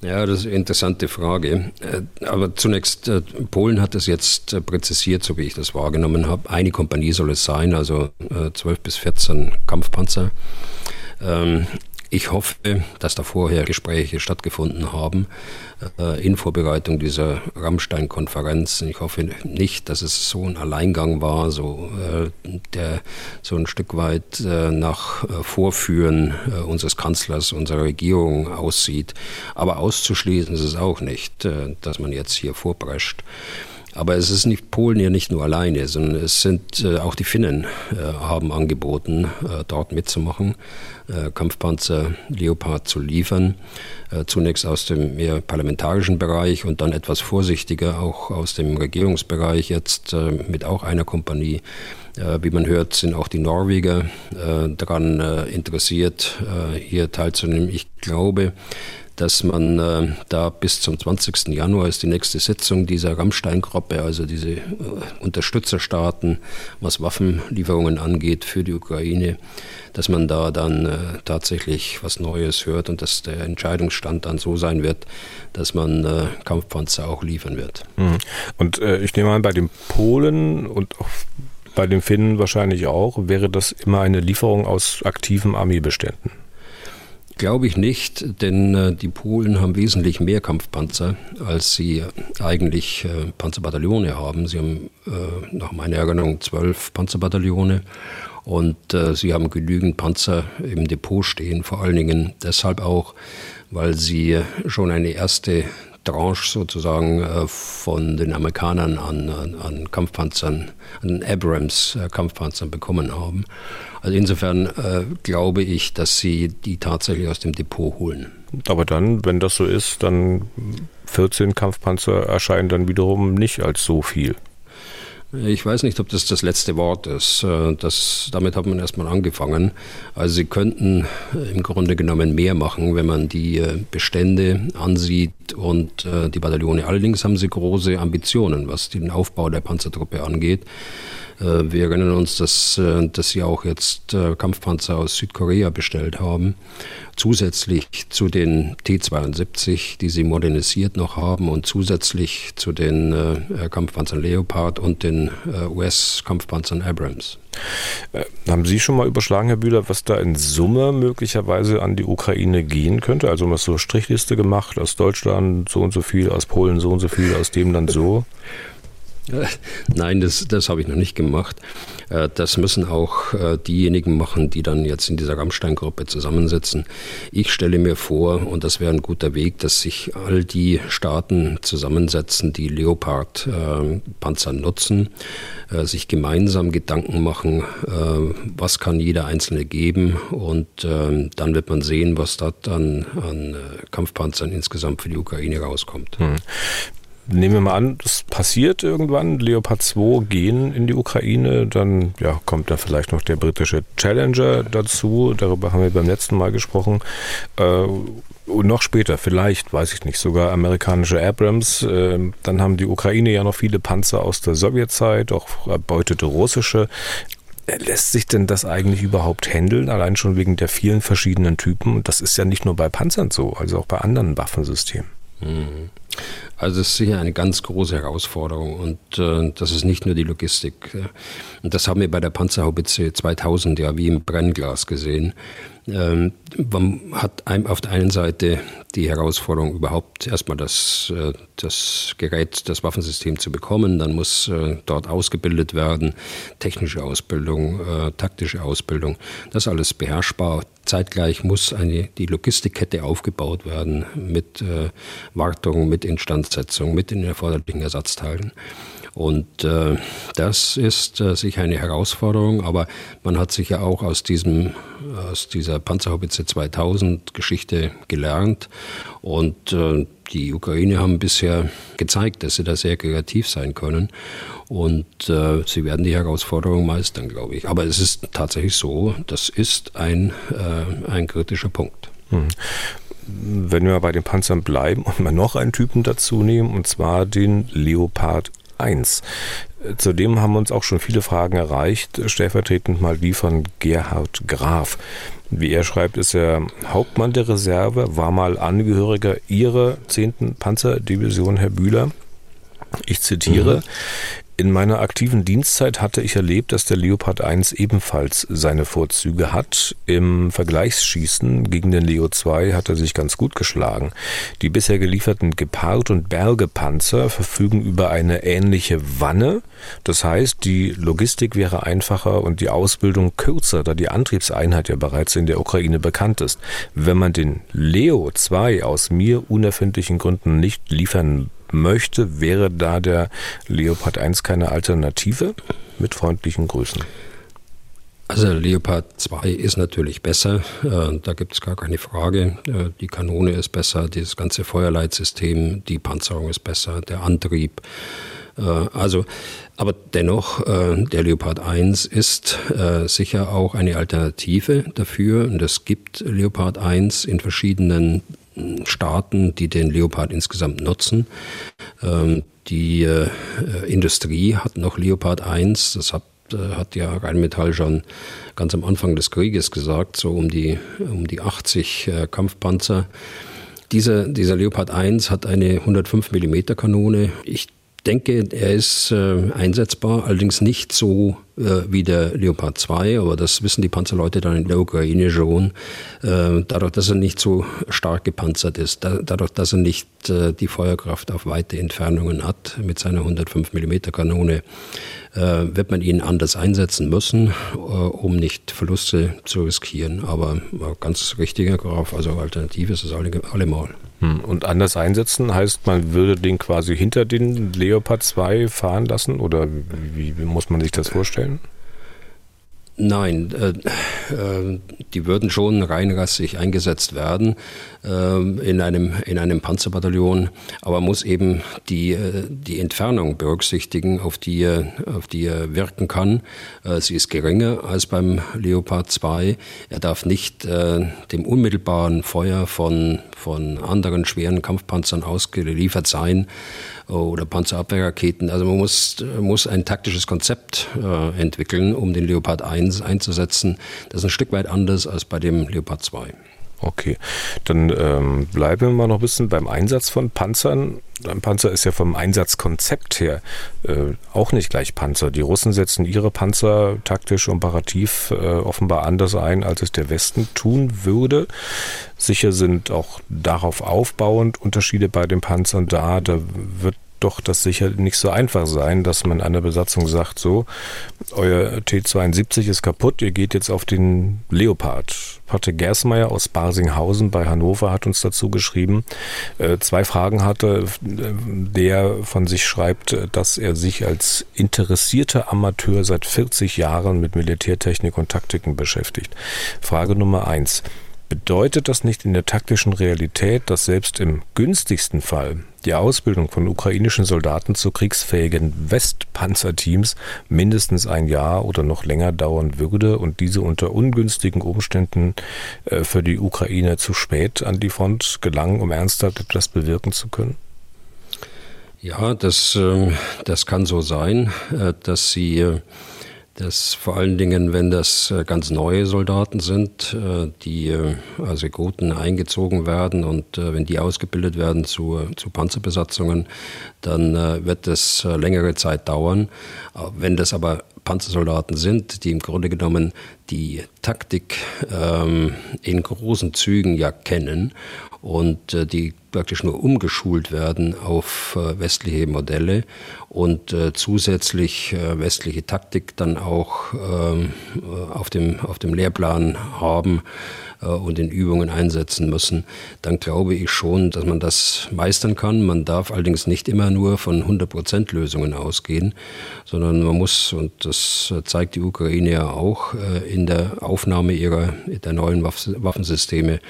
Ja, das ist eine interessante Frage. Äh, aber zunächst, äh, Polen hat das jetzt äh, präzisiert, so wie ich das wahrgenommen habe. Eine Kompanie soll es sein, also 12 bis 14 Kampfpanzer. Ich hoffe, dass da vorher Gespräche stattgefunden haben äh, in Vorbereitung dieser Rammstein-Konferenz. Ich hoffe nicht, dass es so ein Alleingang war, so, äh, der so ein Stück weit äh, nach Vorführen unseres Kanzlers, unserer Regierung aussieht. Aber auszuschließen ist es auch nicht, dass man jetzt hier vorprescht. Aber es ist nicht Polen ja nicht nur alleine, sondern es sind äh, auch die Finnen äh, haben angeboten, äh, dort mitzumachen, äh, Kampfpanzer Leopard zu liefern. Äh, zunächst aus dem mehr parlamentarischen Bereich und dann etwas vorsichtiger auch aus dem Regierungsbereich, jetzt äh, mit auch einer Kompanie. Wie man hört, sind auch die Norweger daran interessiert, hier teilzunehmen. Ich glaube, dass man äh, da bis zum 20. Januar ist die nächste Sitzung dieser Rammstein-Gruppe, also diese äh, Unterstützerstaaten, was Waffenlieferungen angeht für die Ukraine, dass man da dann äh, tatsächlich was Neues hört und dass der Entscheidungsstand dann so sein wird, dass man äh, Kampfpanzer auch liefern wird. Mhm. Und äh, ich nehme an, bei den Polen und auch bei den Finnen wahrscheinlich auch, wäre das immer eine Lieferung aus aktiven Armeebeständen. Glaube ich nicht, denn äh, die Polen haben wesentlich mehr Kampfpanzer, als sie eigentlich äh, Panzerbataillone haben. Sie haben äh, nach meiner Erinnerung zwölf Panzerbataillone und sie haben genügend Panzer im Depot stehen, vor allen Dingen deshalb auch, weil sie schon eine erste Tranche sozusagen äh, von den Amerikanern an, an Kampfpanzern, an Abrams äh, bekommen haben. Also insofern äh, glaube ich, dass sie die tatsächlich aus dem Depot holen. Aber dann, wenn das so ist, dann 14 Kampfpanzer erscheinen dann wiederum nicht als so viel. Ich weiß nicht, ob das das letzte Wort ist. Äh, das, damit hat man erstmal angefangen. Also sie könnten äh, im Grunde genommen mehr machen, wenn man die äh, Bestände ansieht und die Bataillone. Allerdings haben sie große Ambitionen, was den Aufbau der Panzertruppe angeht. Äh, wir erinnern uns, dass, äh, dass sie auch jetzt äh, Kampfpanzer aus Südkorea bestellt haben, zusätzlich zu den T-72, die sie modernisiert noch haben und zusätzlich zu den Kampfpanzern Leopard und den US-Kampfpanzern Abrams. haben Sie schon mal überschlagen, Herr Bühler, was da in Summe möglicherweise an die Ukraine gehen könnte? Also mal so Strichliste gemacht, aus Deutschland so und so viel, aus Polen so und so viel, aus dem dann so? Nein, das, das habe ich noch nicht gemacht. Äh, das müssen auch äh, diejenigen machen, die dann jetzt in dieser Rammstein-Gruppe zusammensitzen. Ich stelle mir vor, und das wäre ein guter Weg, dass sich all die Staaten zusammensetzen, die Leopard-Panzer nutzen, äh, sich gemeinsam Gedanken machen, was kann jeder Einzelne geben und dann wird man sehen, was dort an, an Kampfpanzern insgesamt für die Ukraine rauskommt. Hm nehmen wir mal an, das passiert irgendwann, Leopard 2 gehen in die Ukraine, dann ja, kommt da vielleicht noch der britische Challenger dazu, darüber haben wir beim letzten Mal gesprochen. Äh, und noch später, vielleicht, weiß ich nicht, sogar amerikanische Abrams. Äh, dann haben die Ukraine ja noch viele Panzer aus der Sowjetzeit, auch erbeutete russische. Lässt sich denn das eigentlich überhaupt handeln, allein schon wegen der vielen verschiedenen Typen? Das ist ja nicht nur bei Panzern so, also auch bei anderen Waffensystemen. Mhm. Also es ist sicher eine ganz große Herausforderung und äh, das ist nicht nur die Logistik. Und das haben wir bei der Panzerhaubitze 2000 ja wie im Brennglas gesehen. Ähm, man hat auf der einen Seite die Herausforderung, überhaupt erstmal das, äh, das Gerät, das Waffensystem zu bekommen. Dann muss äh, dort ausgebildet werden, technische Ausbildung, äh, taktische Ausbildung. Das alles beherrschbar. Zeitgleich muss eine, die Logistikkette aufgebaut werden mit Wartung, mit Instandsetzung, mit den erforderlichen Ersatzteilen. Und äh, das ist äh, sicher eine Herausforderung, aber man hat sich ja auch aus, diesem, aus dieser Panzerhaubitze 2000 Geschichte gelernt. Und äh, die Ukraine haben bisher gezeigt, dass sie da sehr kreativ sein können. Und äh, sie werden die Herausforderung meistern, glaube ich. Aber es ist tatsächlich so, das ist ein, äh, ein kritischer Punkt. Hm wenn wir bei den Panzern bleiben und mal noch einen Typen dazu nehmen, und zwar den Leopard 1. Zudem haben uns auch schon viele Fragen erreicht, stellvertretend mal wie von Gerhard Graf. Wie er schreibt, ist er Hauptmann der Reserve, war mal Angehöriger Ihrer 10. Panzerdivision, Herr Bühler. Ich zitiere, mhm. In meiner aktiven Dienstzeit hatte ich erlebt, dass der Leopard 1 ebenfalls seine Vorzüge hat. Im Vergleichsschießen gegen den Leo 2 hat er sich ganz gut geschlagen. Die bisher gelieferten Gepard- und Bergepanzer verfügen über eine ähnliche Wanne. Das heißt, die Logistik wäre einfacher und die Ausbildung kürzer, da die Antriebseinheit ja bereits in der Ukraine bekannt ist. Wenn man den Leo 2 aus mir unerfindlichen Gründen nicht liefern möchte, wäre da der Leopard 1 keine Alternative? Mit freundlichen Grüßen. Also Leopard 2 ist natürlich besser, äh, da gibt es gar keine Frage. Äh, die Kanone ist besser, das ganze Feuerleitsystem, die Panzerung ist besser, der Antrieb. Äh, also, aber dennoch, der Leopard 1 ist sicher auch eine Alternative dafür. Und es gibt Leopard 1 in verschiedenen Staaten, die den Leopard insgesamt nutzen. Ähm, die äh, Industrie hat noch Leopard 1, das hat, äh, hat ja Rheinmetall schon ganz am Anfang des Krieges gesagt, so um die, um die 80 äh, Kampfpanzer. Dieser, dieser Leopard 1 hat eine 105 mm Kanone. Ich denke, er ist äh, einsetzbar, allerdings nicht so äh, wie der Leopard 2, aber das wissen die Panzerleute dann in der Ukraine schon. Äh, dadurch, dass er nicht so stark gepanzert ist, da, dadurch, dass er nicht äh, die Feuerkraft auf weite Entfernungen hat mit seiner 105 mm Kanone, äh, wird man ihn anders einsetzen müssen, äh, um nicht Verluste zu riskieren. Aber ganz richtiger Graf, also Alternative ist es alle, allemal. Hm, und anders einsetzen heißt, man würde den quasi hinter den Leopard 2 fahren lassen oder wie, wie muss man sich das vorstellen? Nein, äh, äh, die würden schon reinrassig eingesetzt werden äh, in, einem, in einem Panzerbataillon, aber muss eben die, äh, die Entfernung berücksichtigen, auf die, er, auf die er wirken kann. Äh, sie ist geringer als beim Leopard 2. Er darf nicht äh, dem unmittelbaren Feuer von, von anderen schweren Kampfpanzern ausgeliefert sein oder Panzerabwehrraketen. Also man muss, muss ein taktisches Konzept äh, entwickeln, um den Leopard 1 einzusetzen. Das ist ein Stück weit anders als bei dem Leopard 2. Okay, dann ähm, bleiben wir mal noch ein bisschen beim Einsatz von Panzern. Ein Panzer ist ja vom Einsatzkonzept her äh, auch nicht gleich Panzer. Die Russen setzen ihre Panzer taktisch und operativ äh, offenbar anders ein, als es der Westen tun würde. Sicher sind auch darauf aufbauend Unterschiede bei den Panzern da. Da wird doch das sicher nicht so einfach sein, dass man einer Besatzung sagt, so, euer T-72 ist kaputt, ihr geht jetzt auf den Leopard. Patrick Gersmeier aus Barsinghausen bei Hannover hat uns dazu geschrieben, äh, zwei Fragen hatte, der von sich schreibt, dass er sich als interessierter Amateur seit 40 Jahren mit Militärtechnik und Taktiken beschäftigt. Frage Nummer eins. Bedeutet das nicht in der taktischen Realität, dass selbst im günstigsten Fall die Ausbildung von ukrainischen Soldaten zu kriegsfähigen Westpanzerteams mindestens ein Jahr oder noch länger dauern würde und diese unter ungünstigen Umständen äh, für die Ukraine zu spät an die Front gelangen, um ernsthaft etwas bewirken zu können? Ja, das, ähm, das kann so sein, äh, dass sie dass vor allen Dingen, wenn das äh, ganz neue Soldaten sind, äh, die äh, als Rekruten eingezogen werden und wenn die ausgebildet werden zu, zu Panzerbesatzungen, dann wird das längere Zeit dauern. Wenn das aber Panzersoldaten sind, die im Grunde genommen die Taktik ähm, in großen Zügen ja kennen und äh, die praktisch nur umgeschult werden auf äh, westliche Modelle und äh, zusätzlich äh, westliche Taktik dann auch ähm, äh, auf, dem, auf dem Lehrplan haben und in Übungen einsetzen müssen, dann glaube ich schon, dass man das meistern kann. Man darf allerdings nicht immer nur von 100% Lösungen ausgehen, sondern man muss, und das zeigt die Ukraine ja auch, in der Aufnahme ihrer, der neuen Waffensysteme,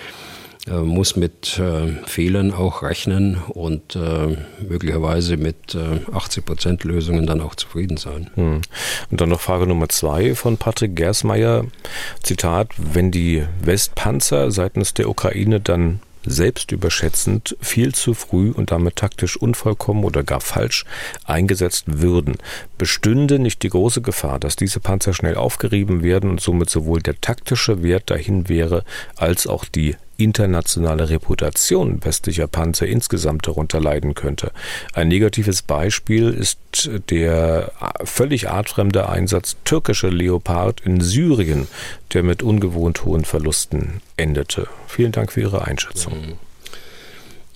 äh, muss mit äh, Fehlern auch rechnen und äh, möglicherweise mit 80 Prozent Lösungen dann auch zufrieden sein. Hm. Und dann noch Frage Nummer zwei von Patrick Gersmeier. Zitat, wenn die Westpanzer seitens der Ukraine dann selbstüberschätzend, viel zu früh und damit taktisch unvollkommen oder gar falsch eingesetzt würden, bestünde nicht die große Gefahr, dass diese Panzer schnell aufgerieben werden und somit sowohl der taktische Wert dahin wäre, als auch die internationale Reputation westlicher Panzer insgesamt darunter leiden könnte. Ein negatives Beispiel ist der völlig artfremde Einsatz türkischer Leopard in Syrien, der mit ungewohnt hohen Verlusten endete. Vielen Dank für Ihre Einschätzung. Mhm.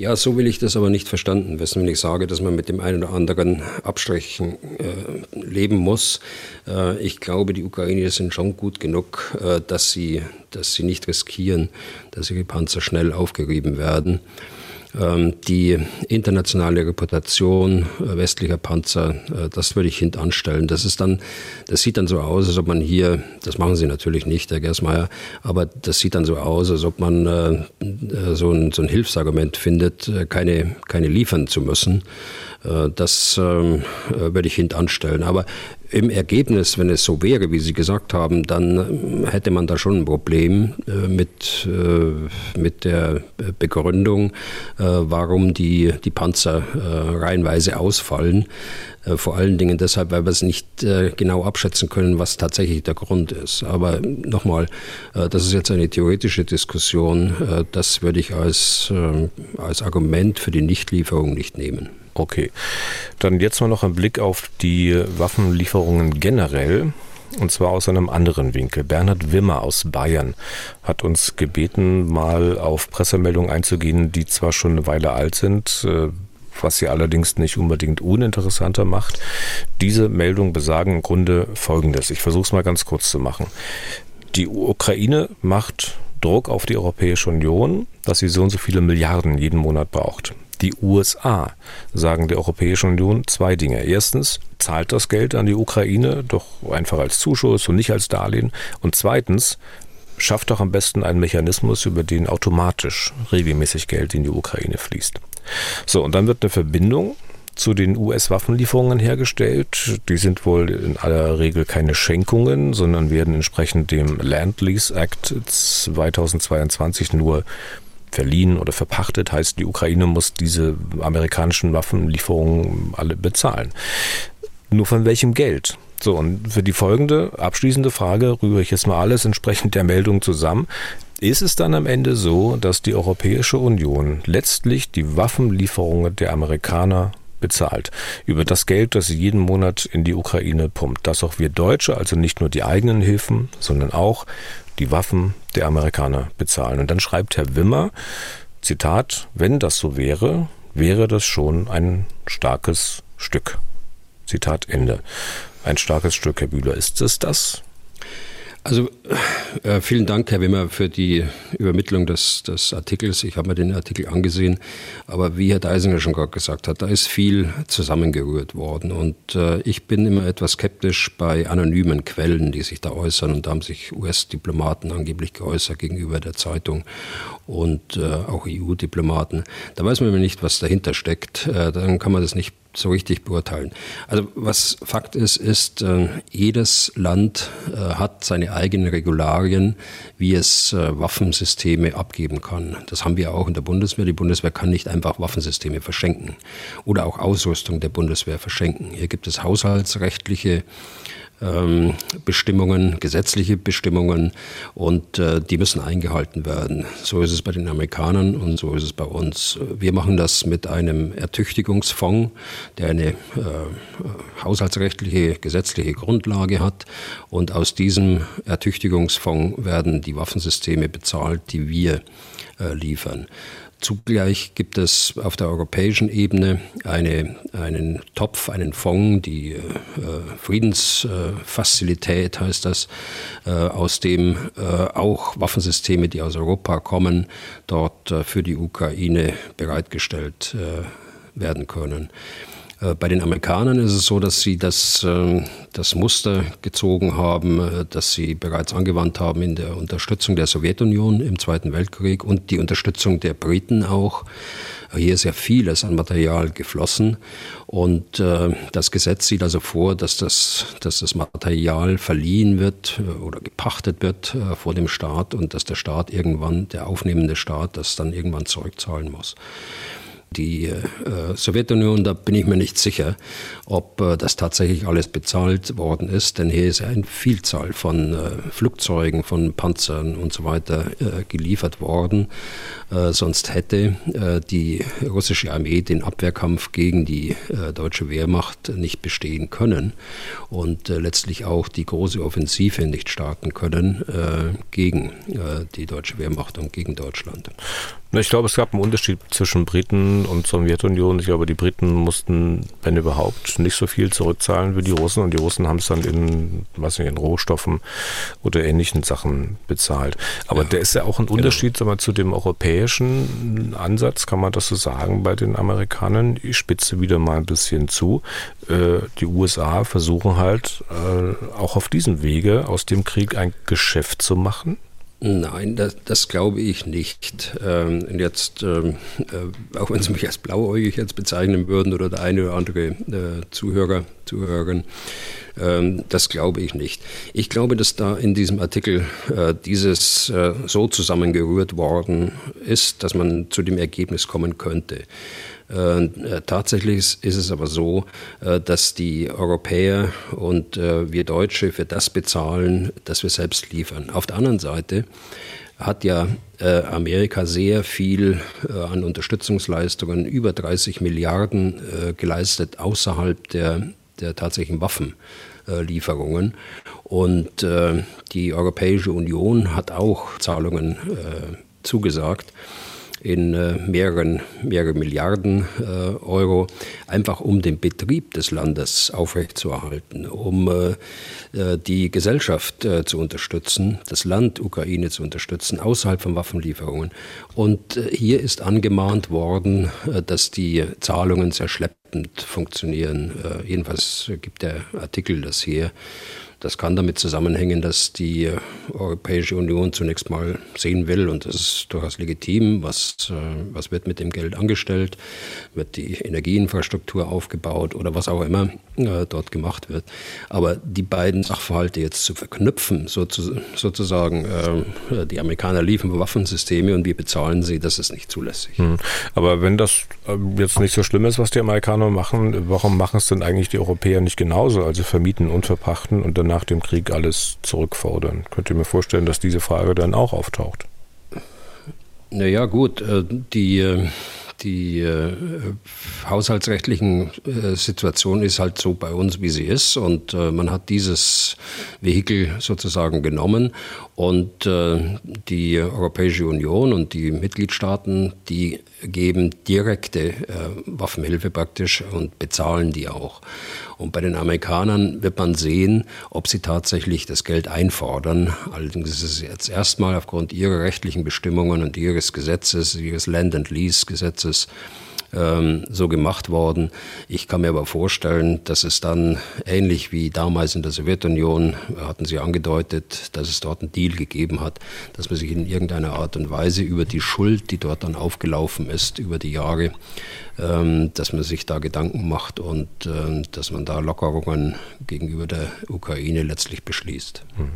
Ja, so will ich das aber nicht verstanden wissen, wenn ich sage, dass man mit dem einen oder anderen Abstrichen äh, leben muss. Äh, ich glaube, die Ukrainer sind schon gut genug, äh, dass, sie, dass sie nicht riskieren, dass ihre Panzer schnell aufgerieben werden. Ähm, die internationale Reputation äh, westlicher Panzer, äh, das würde ich hintanstellen. Das ist dann, das sieht dann so aus, als ob man hier, das machen sie natürlich nicht, Herr Gersmeier, aber das sieht dann so aus, als ob man äh, so ein, so ein Hilfsargument findet, keine, keine liefern zu müssen. Das ähm, würde ich hintanstellen. Aber im Ergebnis, wenn es so wäre, wie Sie gesagt haben, dann äh, hätte man da schon ein Problem äh, mit, äh, mit der Begründung, warum die, die Panzer reihenweise ausfallen. Vor allen Dingen deshalb, weil wir es nicht genau abschätzen können, was tatsächlich der Grund ist. Aber nochmal, das ist jetzt eine theoretische Diskussion. Das würde ich als, als Argument für die Nichtlieferung nicht nehmen. Okay, dann jetzt mal noch ein Blick auf die Waffenlieferungen generell. Und zwar aus einem anderen Winkel. Bernhard Wimmer aus Bayern hat uns gebeten, mal auf Pressemeldungen einzugehen, die zwar schon eine Weile alt sind, äh, was sie allerdings nicht unbedingt uninteressanter macht. Diese Meldungen besagen im Grunde Folgendes. Ich versuche es mal ganz kurz zu machen. Die Ukraine macht Druck auf die Europäische Union, dass sie so und so viele Milliarden jeden Monat braucht. Die USA sagen der Europäischen Union zwei Dinge. Erstens, zahlt das Geld an die Ukraine doch einfach als Zuschuss und nicht als Darlehen. Und zweitens, schafft doch am besten einen Mechanismus, über den automatisch regelmäßig Geld in die Ukraine fließt. So, und dann wird eine Verbindung zu den US-Waffenlieferungen hergestellt. Die sind wohl in aller Regel keine Schenkungen, sondern werden entsprechend dem Land Lease Act 2022 nur verliehen oder verpachtet. Heißt, die Ukraine muss diese amerikanischen Waffenlieferungen alle bezahlen. Nur von welchem Geld? So, und für die folgende abschließende Frage rühre ich jetzt mal alles entsprechend der Meldung zusammen. Ist es dann am Ende so, dass die Europäische Union letztlich die Waffenlieferungen der Amerikaner bezahlt. Über das Geld, das sie jeden Monat in die Ukraine pumpt. Dass auch wir Deutsche, also nicht nur die eigenen Hilfen, sondern auch die Waffen der Amerikaner bezahlen. Und dann schreibt Herr Wimmer, Zitat, wenn das so wäre, wäre das schon ein starkes Stück. Zitat Ende. Ein starkes Stück, Herr Bühler. Ist es das? Also äh, vielen Dank, Herr Wimmer, für die Übermittlung des, des Artikels. Ich habe mir den Artikel angesehen, aber wie Herr Deisinger schon gerade gesagt hat, da ist viel zusammengerührt worden und äh, ich bin immer etwas skeptisch bei anonymen Quellen, die sich da äußern und da haben sich US-Diplomaten angeblich geäußert gegenüber der Zeitung und äh, auch EU-Diplomaten. Da weiß man immer nicht, was dahinter steckt. Äh, dann kann man das nicht so richtig beurteilen. Also was Fakt ist, ist, äh, jedes Land äh, hat seine eigenen Regularien, wie es äh, Waffensysteme abgeben kann. Das haben wir auch in der Bundeswehr. Die Bundeswehr kann nicht einfach Waffensysteme verschenken oder auch Ausrüstung der Bundeswehr verschenken. Hier gibt es haushaltsrechtliche ähm, Bestimmungen, gesetzliche Bestimmungen und äh, die müssen eingehalten werden. So ist es bei den Amerikanern und so ist es bei uns. Wir machen das mit einem Ertüchtigungsfonds, der eine äh, haushaltsrechtliche, gesetzliche Grundlage hat und aus diesem Ertüchtigungsfonds werden die Waffensysteme bezahlt, die wir äh, liefern. Zugleich gibt es auf der europäischen Ebene eine, einen Topf, einen Fonds, die äh, Friedensfazilität heißt das, äh, aus dem äh, auch Waffensysteme, die aus Europa kommen, dort äh, für die Ukraine bereitgestellt äh, werden können. Äh, bei den Amerikanern ist es so, dass sie das, ähm, das Muster gezogen haben, äh, das sie bereits angewandt haben in der Unterstützung der Sowjetunion im Zweiten Weltkrieg und die Unterstützung der Briten auch. Hier ist ja vieles an Material geflossen und äh, das Gesetz sieht also vor, dass das, dass das Material verliehen wird oder gepachtet wird vor dem Staat und dass der Staat irgendwann, der aufnehmende Staat, das dann irgendwann zurückzahlen muss. Die äh, Sowjetunion, da bin ich mir nicht sicher, ob äh, das tatsächlich alles bezahlt worden ist, denn hier ist eine Vielzahl von äh, Flugzeugen, von Panzern und so weiter äh, geliefert worden. Äh, sonst hätte äh, die russische Armee den Abwehrkampf gegen die deutsche Wehrmacht nicht bestehen können und letztlich auch die große Offensive nicht starten können gegen die deutsche Wehrmacht und gegen Deutschland. Ich glaube, es gab einen Unterschied zwischen Briten und Sowjetunion. Ich glaube, die Briten mussten, wenn überhaupt, nicht so viel zurückzahlen wie die Russen und die Russen haben es dann in, was nicht, in Rohstoffen oder ähnlichen Sachen bezahlt. Aber ja. der ist ja auch ein genau. Unterschied genau. mal, zu dem europäischen Ansatz, kann man das so sagen, bei den Amerikanern. Ich spitze wieder mal ein bisschen zu. Äh, die USA versuchen halt äh, auch auf diesem Wege aus dem Krieg ein Geschäft zu machen Nein, das, das glaube ich nicht. Ähm, jetzt, ähm, äh, auch wenn Sie mich als blauäugig jetzt bezeichnen würden oder der eine oder andere äh, Zuhörer, Zuhörerin, ähm, das glaube ich nicht. Ich glaube, dass da in diesem Artikel äh, dieses äh, so zusammengerührt worden ist, dass man zu dem Ergebnis kommen könnte. Äh, äh, tatsächlich ist, es aber so, äh, dass die Europäer und wir Deutsche für das bezahlen, das wir selbst liefern. Auf der anderen Seite hat ja Amerika sehr viel an Unterstützungsleistungen, über 30 Milliarden geleistet außerhalb der, der tatsächlichen Waffenlieferungen. Und die Europäische Union hat auch Zahlungen zugesagt. In äh, mehreren, mehrere Milliarden äh, Euro, einfach um den Betrieb des Landes aufrechtzuerhalten, um äh, äh die Gesellschaft äh, zu unterstützen, das Land Ukraine zu unterstützen, außerhalb von Waffenlieferungen. Und äh, hier ist angemahnt worden, dass die Zahlungen sehr schleppend funktionieren. jedenfalls gibt der Artikel das hier. Das kann damit zusammenhängen, dass die Europäische Union zunächst mal sehen will, und das ist durchaus legitim, was, äh, was wird mit dem Geld angestellt, wird die Energieinfrastruktur aufgebaut oder was auch immer äh, dort gemacht wird. Aber die beiden Sachverhalte jetzt zu verknüpfen, sozusagen, äh, die Amerikaner liefern Waffensysteme und wir bezahlen sie, das ist nicht zulässig. Hm. Aber wenn das jetzt nicht so schlimm ist, was die Amerikaner machen, warum machen es denn eigentlich die Europäer nicht genauso? Also vermieten und verpachten und dann nach dem Krieg alles zurückfordern. Könnt ihr mir vorstellen, dass diese Frage dann auch auftaucht? Naja, gut, äh, die äh, die äh, haushaltsrechtlichen Situation ist halt so bei uns, wie sie ist. Und man hat dieses Vehikel sozusagen genommen. Und die Europäische Union und die Mitgliedstaaten, die geben direkte Waffenhilfe praktisch und bezahlen die auch. Und bei den Amerikanern wird man sehen, ob sie tatsächlich das Geld einfordern. Allerdings ist es jetzt erstmal aufgrund ihrer rechtlichen Bestimmungen und ihres Gesetzes, ihres Land-and-Lease-Gesetzes, ähm, so gemacht worden. Ich kann mir aber vorstellen, dass es dann ähnlich wie damals in der Sowjetunion, hatten Sie angedeutet, dass es dort einen Deal gegeben hat, dass man sich in irgendeiner Art und Weise über die Schuld, die dort dann aufgelaufen ist, über die Jahre, ähm, dass man sich da Gedanken macht und äh, dass man da Lockerungen gegenüber der Ukraine letztlich beschließt. Hm.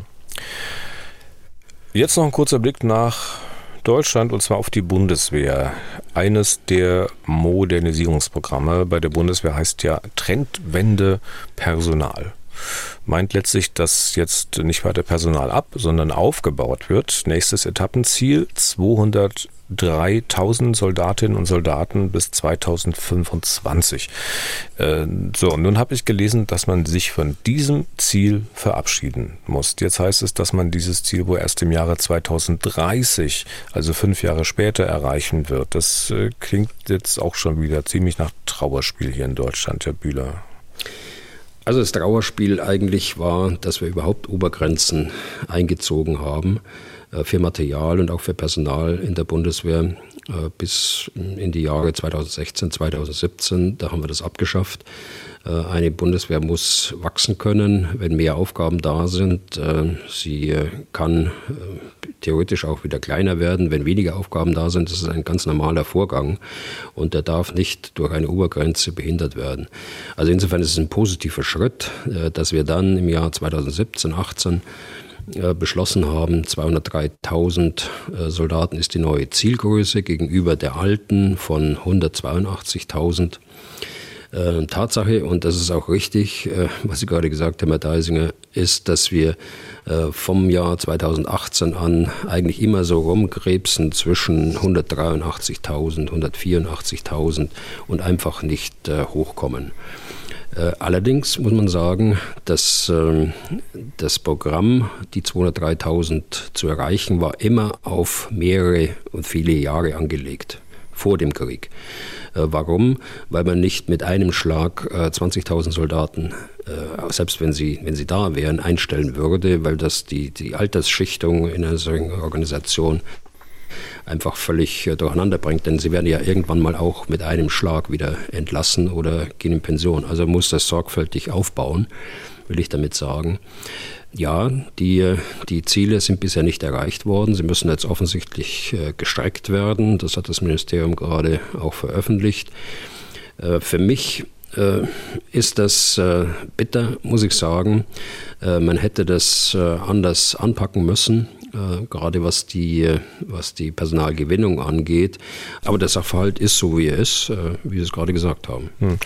Jetzt noch ein kurzer Blick nach Deutschland und zwar auf die Bundeswehr. Eines der Modernisierungsprogramme bei der Bundeswehr heißt ja Trendwende Personal. Meint letztlich, dass jetzt nicht weiter Personal ab, sondern aufgebaut wird. Nächstes Etappenziel 200 3000 Soldatinnen und Soldaten bis 2025. Äh, so, und nun habe ich gelesen, dass man sich von diesem Ziel verabschieden muss. Jetzt heißt es, dass man dieses Ziel wohl erst im Jahre 2030, also fünf Jahre später, erreichen wird. Das äh, klingt jetzt auch schon wieder ziemlich nach Trauerspiel hier in Deutschland, Herr Bühler. Also das Trauerspiel eigentlich war, dass wir überhaupt Obergrenzen eingezogen haben. Äh, für Material und auch für Personal in der Bundeswehr äh, bis in die Jahre 2016, 2017. Da haben wir das abgeschafft. Äh, eine Bundeswehr muss wachsen können, wenn mehr Aufgaben da sind. Sie kann theoretisch auch wieder kleiner werden, wenn weniger Aufgaben da sind. Das ist ein ganz normaler Vorgang und der darf nicht durch eine Obergrenze behindert werden. Also insofern ist es ein positiver Schritt, dass wir dann im Jahr 2017, 2018 äh, beschlossen haben, 203.000 äh, Soldaten ist die neue Zielgröße gegenüber der alten von 182.000. Äh, Tatsache, und das ist auch richtig, was Sie gerade gesagt haben, Herr Deisinger, ist, dass wir vom Jahr 2018 an eigentlich immer so rumkrebsen zwischen 183.000, 184.000 und einfach nicht hochkommen. Äh, allerdings muss man sagen, dass ähm, das Programm, die 203.000 zu erreichen, war immer auf mehrere und viele Jahre angelegt vor dem Krieg. Äh, warum? Weil man nicht mit einem Schlag 20.000 äh, Soldaten, selbst wenn sie, wenn sie da wären, einstellen würde, weil das die, die Altersschichtung in einer solchen Organisation einfach völlig äh, durcheinander bringt, denn sie werden ja irgendwann mal auch mit einem Schlag wieder entlassen oder gehen in Pension. Also muss das sorgfältig aufbauen, will ich damit sagen. Ja, die, die Ziele sind bisher nicht erreicht worden. Sie müssen jetzt offensichtlich äh, gestreckt werden. Das hat das Ministerium gerade auch veröffentlicht. Äh, für mich ist das bitter, muss ich sagen. Man hätte das anders anpacken müssen äh, gerade was die, was die Personalgewinnung angeht. Aber der Sachverhalt ist so, wie er ist, äh, wie Sie es gerade gesagt haben. Hm.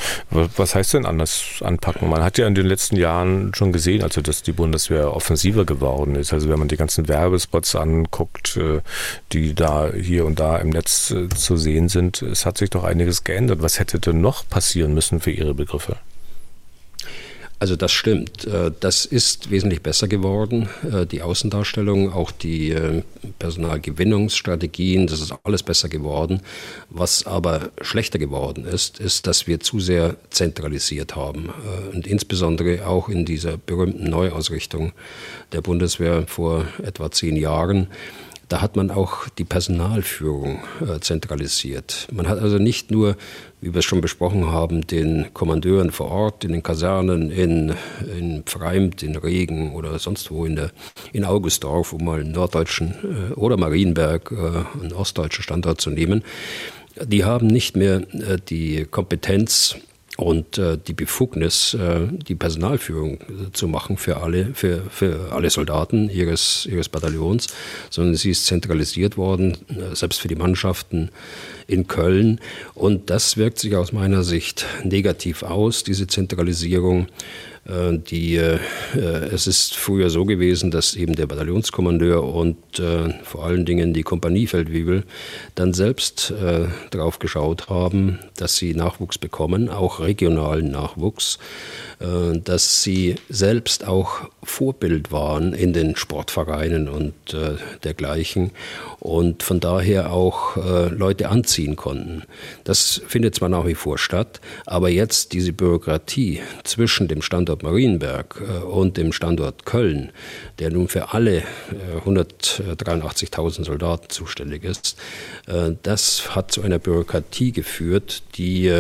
Was heißt denn anders anpacken? Man hat ja in den letzten Jahren schon gesehen, also dass die Bundeswehr offensiver geworden ist. Also wenn man die ganzen Werbespots anguckt, äh, die da hier und da im Netz zu sehen sind, es hat sich doch einiges geändert. Was hätte denn noch passieren müssen für Ihre Begriffe? Also das stimmt. Äh, das ist wesentlich besser geworden. Äh, die Außendarstellung, auch die äh, Personalgewinnungsstrategien, das ist alles besser geworden. Was aber schlechter geworden ist, ist, dass wir zu sehr zentralisiert haben. Und insbesondere auch in dieser berühmten Neuausrichtung der Bundeswehr vor etwa zehn Jahren da hat man auch die Personalführung äh, zentralisiert. Man hat also nicht nur, wie wir es schon besprochen haben, den Kommandeuren vor Ort, in den Kasernen, in, in Pfreimt, in Regen oder sonst wo in, der, in Augustdorf, um mal einen norddeutschen äh, oder Marienberg, äh, einen ostdeutschen Standort zu nehmen. Die haben nicht mehr äh, die Kompetenz, und äh, die Befugnis, äh, die Personalführung äh, zu machen für alle, für, für alle Soldaten ihres, ihres Bataillons, sondern sie ist zentralisiert worden, äh, selbst für die Mannschaften in Köln. Und das wirkt sich aus meiner Sicht negativ aus, diese Zentralisierung. Äh, die, äh, es ist früher so gewesen, dass eben der Bataillonskommandeur und äh, vor allen Dingen die Kompaniefeldwebel dann selbst äh, darauf geschaut haben, dass sie Nachwuchs bekommen, auch regionalen Nachwuchs, äh, dass sie selbst auch Vorbild waren in den Sportvereinen und äh, dergleichen und von daher auch Leute anziehen konnten. Das findet zwar nach wie vor statt, aber jetzt diese Bürokratie zwischen dem Standort Standort Marienberg äh, und dem Standort Köln, der nun für alle 183.000 äh, Soldaten zuständig ist, äh, das hat zu einer Bürokratie geführt, die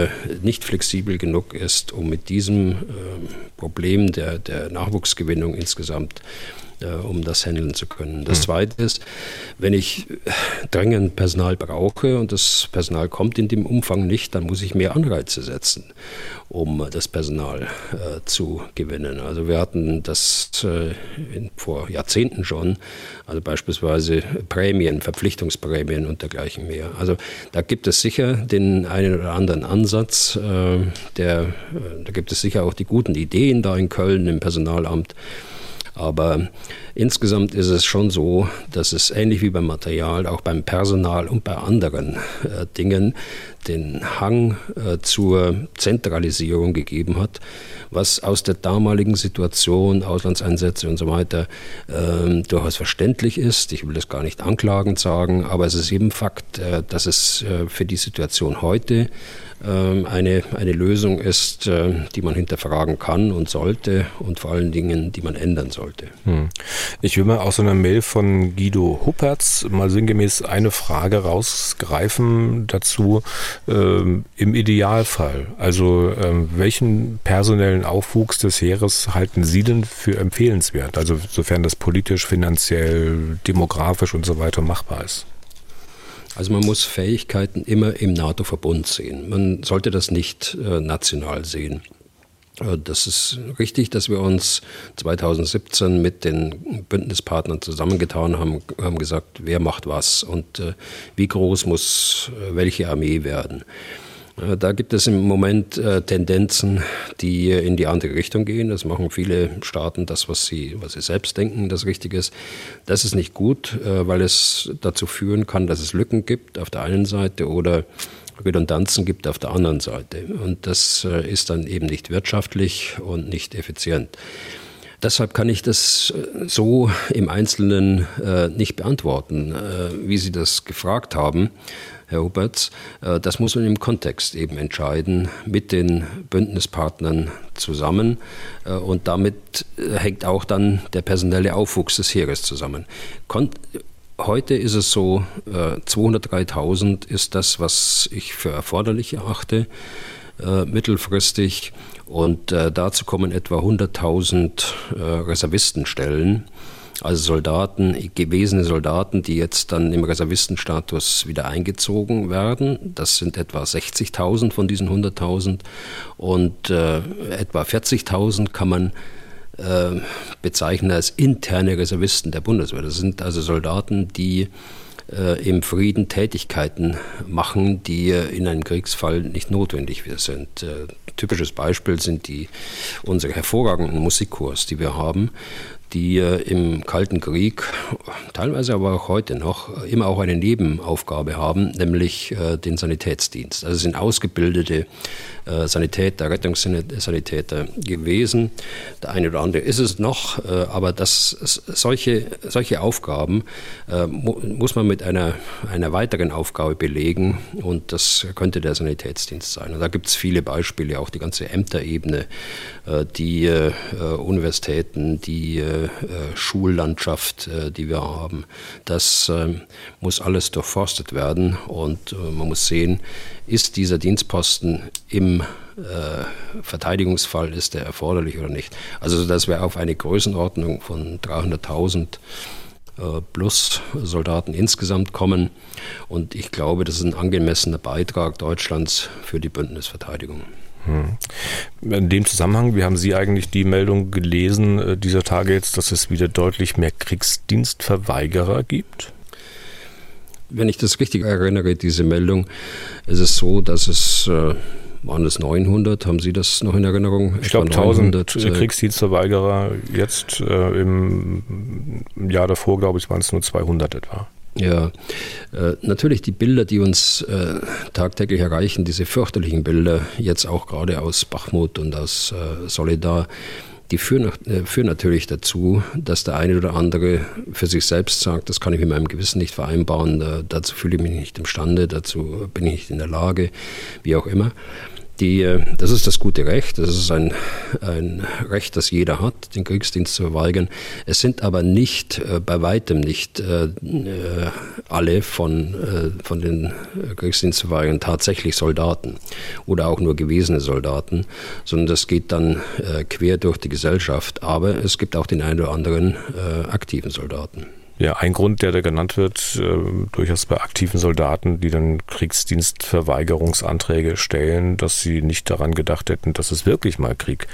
nicht flexibel genug ist, um mit diesem Problem der, der Nachwuchsgewinnung insgesamt äh, um das handeln zu können. Das mhm. Zweite ist, wenn ich dringend Personal brauche und das Personal kommt in dem Umfang nicht, dann muss ich mehr Anreize setzen, um das Personal äh, zu gewinnen. Also wir hatten das äh, in, vor Jahrzehnten schon, also beispielsweise Prämien, Verpflichtungsprämien und dergleichen mehr. Also da gibt es sicher den einen oder anderen Ansatz, äh, der, äh, da gibt es sicher auch die guten Ideen da in Köln im Personalamt. Aber insgesamt ist es schon so, dass es ähnlich wie beim Material, auch beim Personal und bei anderen äh, Dingen den Hang äh, zur Zentralisierung gegeben hat, was aus der damaligen Situation, Auslandseinsätze und so weiter, äh, durchaus verständlich ist. Ich will das gar nicht anklagend sagen, aber es ist eben Fakt, äh, dass es äh, für die Situation heute ähm, eine, eine Lösung ist, äh, die man hinterfragen kann und sollte und vor allen Dingen, die man ändern sollte. Hm. Ich will mal aus so einer Mail von Guido Huppertz mal sinngemäß eine Frage rausgreifen dazu. Ähm, Im Idealfall, also ähm, welchen personellen Aufwuchs des Heeres halten Sie denn für empfehlenswert? Also sofern das politisch, finanziell, demografisch und so weiter machbar ist. Also man muss Fähigkeiten immer im NATO-Verbund sehen. Man sollte das nicht äh, national sehen. Äh, das ist richtig, dass wir uns 2017 mit den Bündnispartnern zusammengetan haben, haben gesagt, wer macht was und äh, wie groß muss äh, welche Armee werden. Da gibt es im Moment Tendenzen, die in die andere Richtung gehen. Das machen viele Staaten, das, was sie, was sie selbst denken, das richtig ist. Das ist nicht gut, weil es dazu führen kann, dass es Lücken gibt auf der einen Seite oder Redundanzen gibt auf der anderen Seite. Und das ist dann eben nicht wirtschaftlich und nicht effizient. Deshalb kann ich das so im Einzelnen nicht beantworten, wie Sie das gefragt haben. Herr Huberts. Äh, das muss man im Kontext eben entscheiden, mit den Bündnispartnern zusammen. Äh, und damit äh, hängt auch dann der personelle Aufwuchs des Heeres zusammen. Heute ist es so, 203.000 ist das, was ich für erforderlich erachte, mittelfristig. Und dazu kommen etwa 100.000 Reservistenstellen also Soldaten, gewesene Soldaten, die jetzt dann im Reservistenstatus wieder eingezogen werden. Das sind etwa 60.000 von diesen 100.000 und äh, etwa 40.000 kann man äh, bezeichnen als interne Reservisten der Bundeswehr. Das sind also Soldaten, die äh, im Frieden Tätigkeiten machen, die äh, in einem Kriegsfall nicht notwendig sind. Äh, typisches Beispiel sind die unsere hervorragenden Musikkurs, die wir haben. die im Kalten Krieg, teilweise aber auch heute noch, immer auch eine Nebenaufgabe haben, nämlich den Sanitätsdienst. Also sind ausgebildete äh, Sanitäter, Rettungssanitäter gewesen. Der eine oder andere ist es noch, äh, aber das, solche, solche Aufgaben äh, muss man mit einer, einer weiteren Aufgabe belegen und das könnte der Sanitätsdienst sein. Und da gibt es viele Beispiele, auch die ganze Ämterebene, die Universitäten, die Schullandschaft, die wir haben. Das muss alles durchforstet werden und man muss sehen, ist dieser Dienstposten im äh, Verteidigungsfall, ist der erforderlich oder nicht. Also dass wir auf eine Größenordnung von 300.000 äh, plus Soldaten insgesamt kommen. Und ich glaube, das ist ein angemessener Beitrag Deutschlands für die Bündnisverteidigung. Hm. In dem Zusammenhang, wie haben Sie eigentlich die Meldung gelesen äh, dieser Tage jetzt, dass es wieder deutlich mehr Kriegsdienstverweigerer gibt? Wenn ich das richtig erinnere, diese Meldung, ist es so, dass es äh, waren es 900? Haben Sie das noch in Erinnerung? Ich glaube 1000 äh, Kriegsdienstverweigerer. Jetzt äh, im Jahr davor, glaube ich, waren es nur 200 etwa. Ja, äh, natürlich die Bilder, die uns äh, tagtäglich erreichen, diese fürchterlichen Bilder, jetzt auch gerade aus Bachmut und aus äh, Solidar, die führen, äh, führen natürlich dazu, dass der eine oder andere für sich selbst sagt, das kann ich mit meinem Gewissen nicht vereinbaren, da, dazu fühle ich mich nicht imstande, dazu bin ich nicht in der Lage, wie auch immer. Die, äh, das ist das gute Recht, das ist ein, ein Recht, das jeder hat, den Kriegsdienst zu verweigern. Es sind aber nicht, äh, bei weitem nicht äh, alle von, von den Kriegsdienstverweigerern tatsächlich Soldaten oder auch nur gewesene Soldaten, sondern das geht dann quer durch die Gesellschaft. Aber es gibt auch den einen oder anderen aktiven Soldaten. Ja, ein Grund, der da genannt wird, äh, durchaus bei aktiven Soldaten, die dann Kriegsdienstverweigerungsanträge stellen, dass sie nicht daran gedacht hätten, dass es wirklich mal Krieg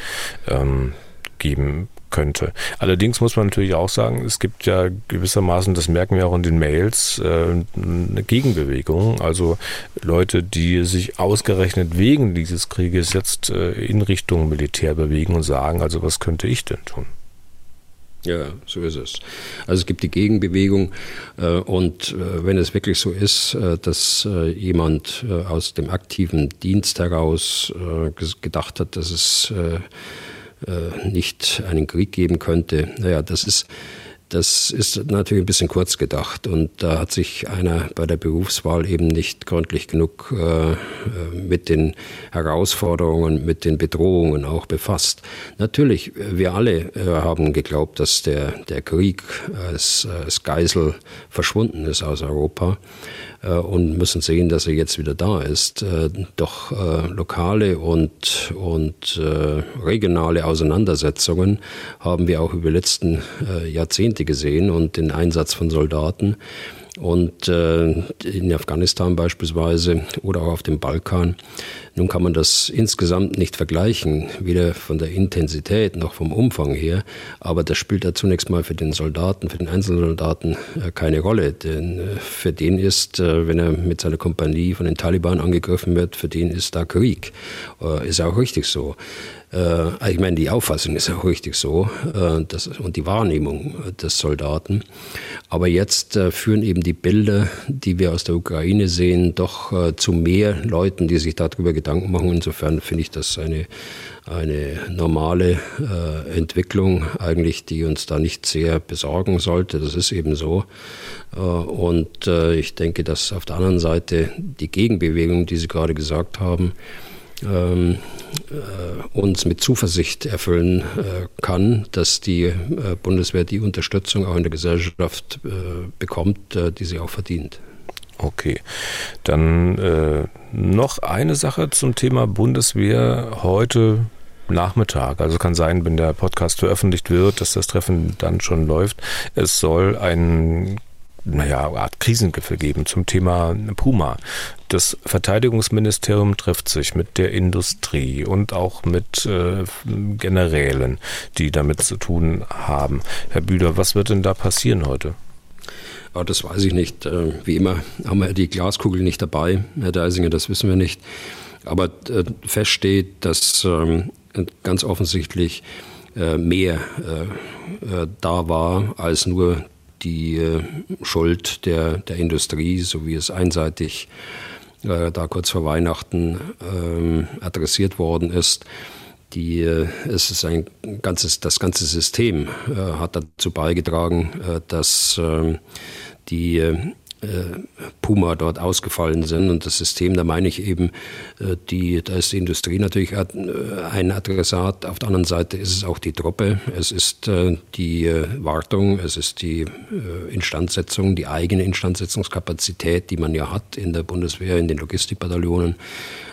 ähm, geben könnte. Allerdings muss man natürlich auch sagen, es gibt ja gewissermaßen, das merken wir auch in den Mails, äh, eine Gegenbewegung. Also Leute, die sich ausgerechnet wegen dieses Krieges jetzt äh, in Richtung Militär bewegen und sagen, also was könnte ich denn tun? Ja, so ist es. Also es gibt die Gegenbewegung äh, und äh, wenn es wirklich so ist, äh, dass äh, jemand äh, aus dem aktiven Dienst heraus äh, gedacht hat, dass es nicht einen Krieg geben könnte, naja, das ist das ist natürlich ein bisschen kurz gedacht und da hat sich einer bei der Berufswahl eben nicht gründlich genug äh, mit den Herausforderungen, mit den Bedrohungen auch befasst. Natürlich, wir alle äh, haben geglaubt, dass der, der Krieg als, als Geisel verschwunden ist aus Europa. Äh, und müssen sehen, dass er jetzt wieder da ist. Äh, doch äh, lokale und, und regionale Auseinandersetzungen haben wir auch über die letzten Jahrzehnte gesehen und den Einsatz von Soldaten. Und in Afghanistan beispielsweise oder auch auf dem Balkan nun kann man das insgesamt nicht vergleichen, weder von der Intensität noch vom Umfang her, aber das spielt da zunächst mal für den Soldaten, für den Einzelsoldaten äh, keine Rolle. Denn äh, für den ist, äh, wenn er mit seiner Kompanie von den Taliban angegriffen wird, für den ist da Krieg. Ist auch richtig so. Ich meine, die Auffassung ist auch richtig so das, und die Wahrnehmung des Soldaten. Aber jetzt führen eben die Bilder, die wir aus der Ukraine sehen, doch zu mehr Leuten, die sich darüber Gedanken machen. Insofern finde ich das eine, eine normale äh, Entwicklung eigentlich, die uns da nicht sehr besorgen sollte. Das ist eben so. Äh, und ich denke, dass auf der anderen Seite die Gegenbewegung, die Sie gerade gesagt haben, ähm, äh, uns mit Zuversicht erfüllen äh, kann, dass die äh, Bundeswehr die Unterstützung auch in der Gesellschaft äh, bekommt, äh, die sie auch verdient. Okay, dann äh, noch eine Sache zum Thema Bundeswehr heute Nachmittag. Also kann sein, wenn der Podcast veröffentlicht wird, dass das Treffen dann schon läuft. Es soll ein naja, Art Krisengipfel geben zum Thema Puma. Das Verteidigungsministerium trifft sich mit der Industrie und auch mit äh, Generälen, die damit zu tun haben. Herr Bühler, was wird denn da passieren heute? Ja, das weiß ich nicht. Äh, wie immer haben wir die Glaskugel nicht dabei, Herr Deisinger, das wissen wir nicht. Aber äh, fest steht, dass ähm, ganz offensichtlich mehr da war als nur die Schuld der, der Industrie, so wie es einseitig da kurz vor Weihnachten ähm, adressiert worden ist die, äh, es ist ein ganzes, das ganze System äh, hat dazu beigetragen, äh, dass äh, die äh, äh, Puma dort ausgefallen sind. Und das System, da meine ich eben, äh, die, da ist die Industrie natürlich äh, ein Adressat. Auf der anderen Seite ist es auch die Truppe, es ist die Wartung, es ist die Instandsetzung, die eigene Instandsetzungskapazität, die man ja hat in der Bundeswehr, in den Logistikbataillonen.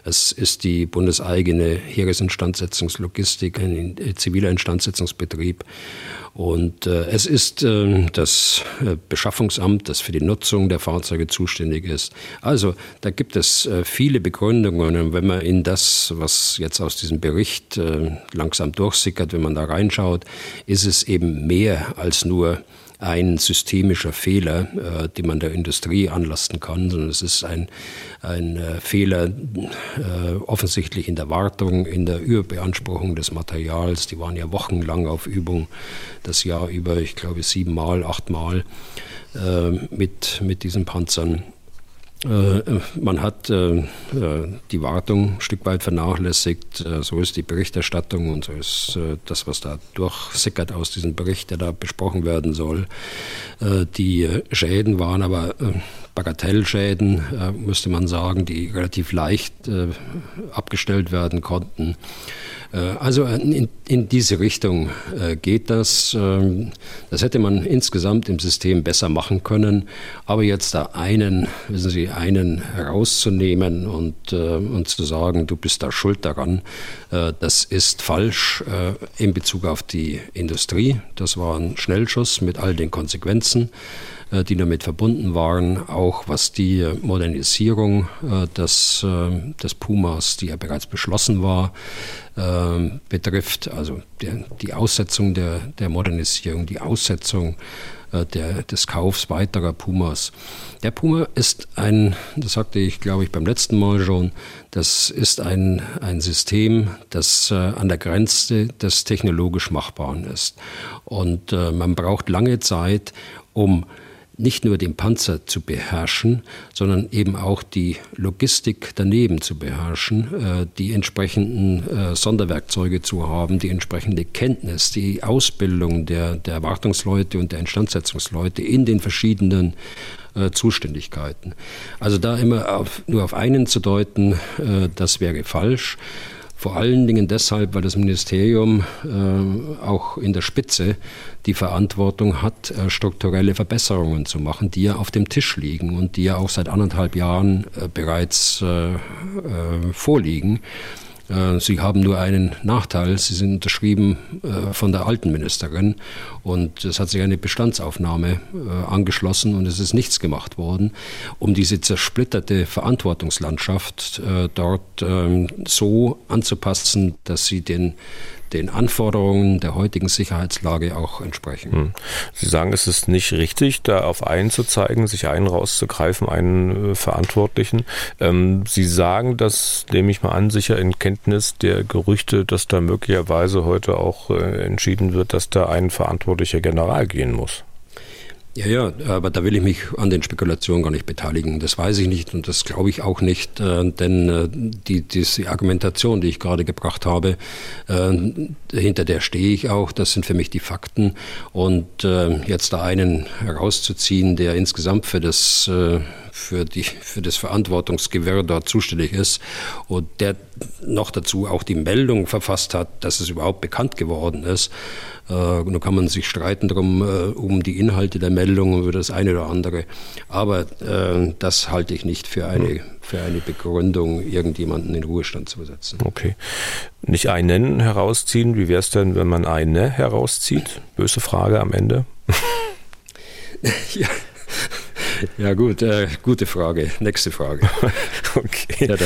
Es ist die bundeseigene Heeresinstandsetzungslogistik, ein ziviler Instandsetzungsbetrieb. Und äh, es ist äh, das Beschaffungsamt, das für die Nutzung der Fahrzeuge zuständig ist. Also da gibt es äh, viele Begründungen. Und wenn man in das, was jetzt aus diesem Bericht äh, langsam durchsickert, wenn man da reinschaut, ist es eben mehr als nur ein systemischer Fehler, äh, den man der Industrie anlasten kann, sondern es ist ein, ein äh, Fehler äh, offensichtlich in der Wartung, in der Überbeanspruchung des Materials. Die waren ja wochenlang auf Übung, das Jahr über, ich glaube, siebenmal, achtmal äh, mit, mit diesen Panzern. Äh, man hat äh, äh, die Wartung ein Stück weit vernachlässigt. So ist die Berichterstattung und so ist das, was da durchsickert aus diesem Bericht, der da besprochen werden soll. Die Schäden waren aber Bagatellschäden, müsste man sagen, die relativ leicht abgestellt werden konnten. Äh, also in, in, diese Richtung äh, geht das. Ähm, das hätte man insgesamt im System besser machen können. Aber jetzt da einen, wissen Sie, einen herauszunehmen und, äh, und zu sagen, du bist da schuld daran, das ist falsch in Bezug auf die Industrie. Das war ein Schnellschuss mit all den Konsequenzen. Äh, die damit verbunden waren, auch was die Modernisierung äh, des, äh, des Pumas, die ja bereits beschlossen war, betrifft, also der, die Aussetzung der, der Modernisierung, die Aussetzung der, des Kaufs weiterer Pumas. Der Puma ist ein, das sagte ich, glaube ich, beim letzten Mal schon, das ist ein, ein System, das äh, an der Grenze des technologisch Machbaren ist. Und äh, man braucht lange Zeit, um nicht nur den Panzer zu beherrschen, sondern eben auch die Logistik daneben zu beherrschen, äh, die entsprechenden äh, Sonderwerkzeuge zu haben, die entsprechende Kenntnis, die Ausbildung der, der Wartungsleute und der Instandsetzungsleute in den verschiedenen äh, Zuständigkeiten. Also da immer auf, nur auf einen zu deuten, das wäre falsch. Vor allen Dingen deshalb, weil das Ministerium äh, auch in der Spitze die Verantwortung hat, äh, strukturelle Verbesserungen zu machen, die ja auf dem Tisch liegen und die ja auch seit anderthalb Jahren äh, bereits äh, äh, vorliegen. Äh, sie haben nur einen Nachteil. Sie sind unterschrieben äh, von der alten Ministerin und es hat sich eine Bestandsaufnahme äh, angeschlossen und es ist nichts gemacht worden, um diese zersplitterte Verantwortungslandschaft dort ähm, so anzupassen, dass sie den den Anforderungen der heutigen Sicherheitslage auch entsprechen. Hm. Sie sagen, es ist nicht richtig, da auf einen zu zeigen, sich einen rauszugreifen, einen äh, Verantwortlichen. Ähm, Sie sagen, das nehme ich mal an, sicher in Kenntnis der Gerüchte, dass da möglicherweise heute auch äh, entschieden wird, dass da ein verantwortlicher General gehen muss. Ja, ja, aber da will ich mich an den Spekulationen gar nicht beteiligen. Das weiß ich nicht und das glaube ich auch nicht, äh, denn äh, die, diese Argumentation, die ich gerade gebracht habe, äh, hinter der stehe ich auch. Das sind für mich die Fakten. Und jetzt da einen herauszuziehen, der insgesamt für das für, die, für das Verantwortungsgewirr dort zuständig ist und der noch dazu auch die Meldung verfasst hat, dass es überhaupt bekannt geworden ist. Äh, nun kann man sich streiten drum, äh, um die Inhalte der Meldung und über das eine oder andere. Aber äh, das halte ich nicht für eine, für eine Begründung, irgendjemanden in Ruhestand zu versetzen. Okay. Nicht einen herausziehen. Wie wäre es denn, wenn man eine herauszieht? Böse Frage am Ende. ja. Ja, gut, äh, gute Frage. Nächste Frage. okay. Ja,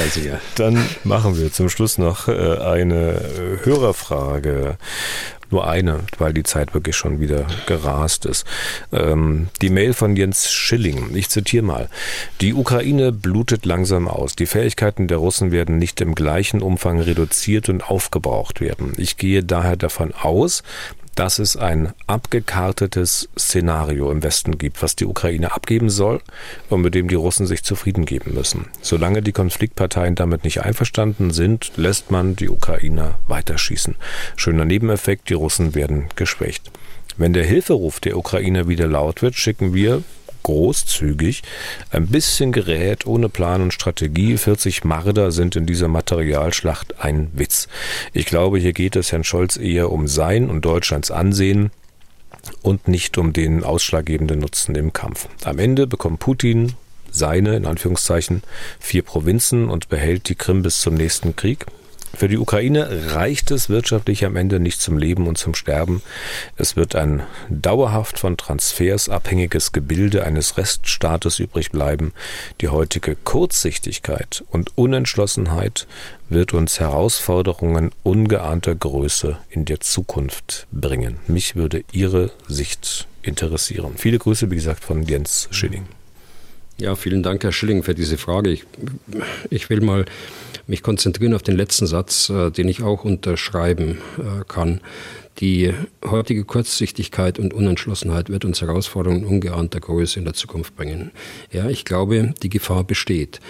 Dann machen wir zum Schluss noch äh, eine äh, Hörerfrage. nur eine, weil die Zeit wirklich schon wieder gerast ist. Ähm, die Mail von Jens Schilling. Ich zitiere mal. Die Ukraine blutet langsam aus. Die Fähigkeiten der Russen werden nicht im gleichen Umfang reduziert und aufgebraucht werden. Ich gehe daher davon aus, dass es ein abgekartetes Szenario im Westen gibt, was die Ukraine abgeben soll und mit dem die Russen sich zufrieden geben müssen. Solange die Konfliktparteien damit nicht einverstanden sind, lässt man die Ukrainer weiterschießen. Schöner Nebeneffekt, die Russen werden geschwächt. Wenn der Hilferuf der Ukraine wieder laut wird, schicken wir großzügig. Ein bisschen Gerät ohne Plan und Strategie. 40 Marder sind in dieser Materialschlacht ein Witz. Ich glaube, hier geht es Herrn Scholz eher um sein und Deutschlands Ansehen und nicht um den ausschlaggebenden Nutzen im Kampf. Am Ende bekommt Putin seine, in Anführungszeichen, vier Provinzen und behält die Krim bis zum nächsten Krieg. Für die Ukraine reicht es wirtschaftlich am Ende nicht zum Leben und zum Sterben. Es wird ein dauerhaft von Transfers abhängiges Gebilde eines Reststaates übrig bleiben. Die heutige Kurzsichtigkeit und Unentschlossenheit wird uns Herausforderungen ungeahnter Größe in der Zukunft bringen. Mich würde Ihre Sicht interessieren. Viele Grüße, wie gesagt, von Jens Schilling. Ja, vielen Dank, Herr Schilling, für diese Frage. Ich, ich will mal mich konzentrieren auf den letzten Satz, äh, den ich auch unterschreiben äh, kann. Die heutige Kurzsichtigkeit und Unentschlossenheit wird uns Herausforderungen ungeahnter Größe in der Zukunft bringen. Ja, ich glaube, die Gefahr besteht.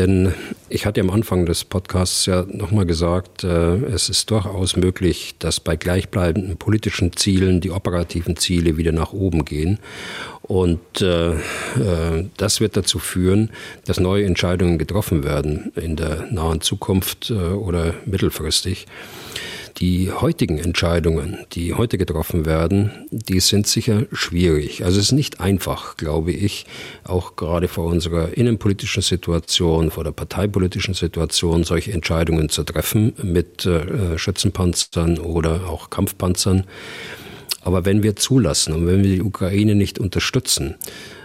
Denn ich hatte am Anfang des Podcasts ja nochmal gesagt, äh, es ist durchaus möglich, dass bei gleichbleibenden politischen Zielen die operativen Ziele wieder nach oben gehen. Und äh, äh, das wird dazu führen, dass neue Entscheidungen getroffen werden in der nahen Zukunft oder mittelfristig. Die heutigen Entscheidungen, die heute getroffen werden, die sind sicher schwierig. Also es ist nicht einfach, glaube ich, auch gerade vor unserer innenpolitischen Situation, vor der parteipolitischen Situation, solche Entscheidungen zu treffen mit äh, Schützenpanzern oder auch Kampfpanzern. Aber wenn wir zulassen und wenn wir die Ukraine nicht unterstützen,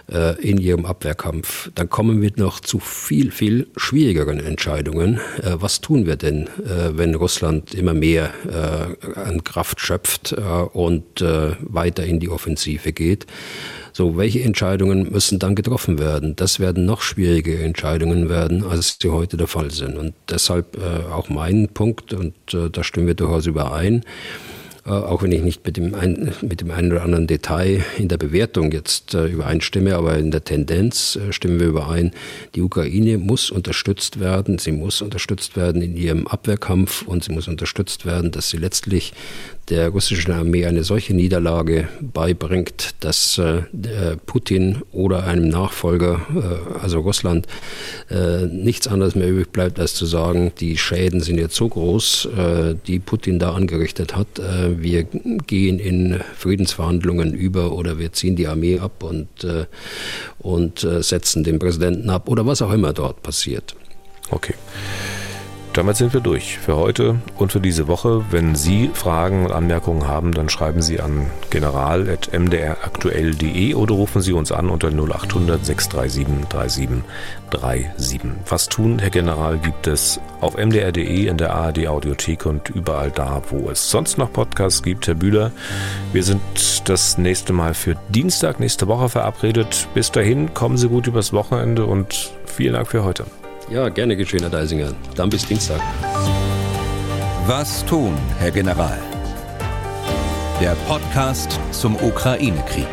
äh, in ihrem Abwehrkampf, dann kommen wir noch zu viel, viel schwierigeren Entscheidungen. Äh, was tun wir denn, äh, wenn Russland immer mehr an Kraft schöpft und weiter in die Offensive geht? So, welche Entscheidungen müssen dann getroffen werden? Das werden noch schwierige Entscheidungen werden, als sie heute der Fall sind. Und deshalb auch mein Punkt, und da stimmen wir durchaus überein, äh, auch wenn ich nicht mit dem, ein, mit dem einen oder anderen Detail in der Bewertung jetzt äh, übereinstimme, aber in der Tendenz äh, stimmen wir überein. Die Ukraine muss unterstützt werden, sie muss unterstützt werden in ihrem Abwehrkampf und sie muss unterstützt werden, dass sie letztlich der russischen Armee eine solche Niederlage beibringt, dass äh, Putin oder einem Nachfolger, äh, also Russland, äh, nichts anderes mehr übrig bleibt, als zu sagen, die Schäden sind jetzt so groß, die Putin da angerichtet hat wir gehen in Friedensverhandlungen über oder wir ziehen die Armee ab und, und setzen den Präsidenten ab oder was auch immer dort passiert. Okay. Damit sind wir durch für heute und für diese Woche. Wenn Sie Fragen und Anmerkungen haben, dann schreiben Sie an general.mdraktuell.de oder rufen Sie uns an unter 0800 637 3737. Was tun, Herr General, gibt es auf mdr.de, in der ARD Audiothek und überall da, wo es sonst noch Podcasts gibt. Herr Bühler, wir sind das nächste Mal für Dienstag nächste Woche verabredet. Bis dahin, kommen Sie gut übers Wochenende und vielen Dank für heute. Ja, gerne geschehen, Herr Deisinger. Dann bis Dienstag. Was tun, Herr General? Der Podcast zum Ukraine-Krieg.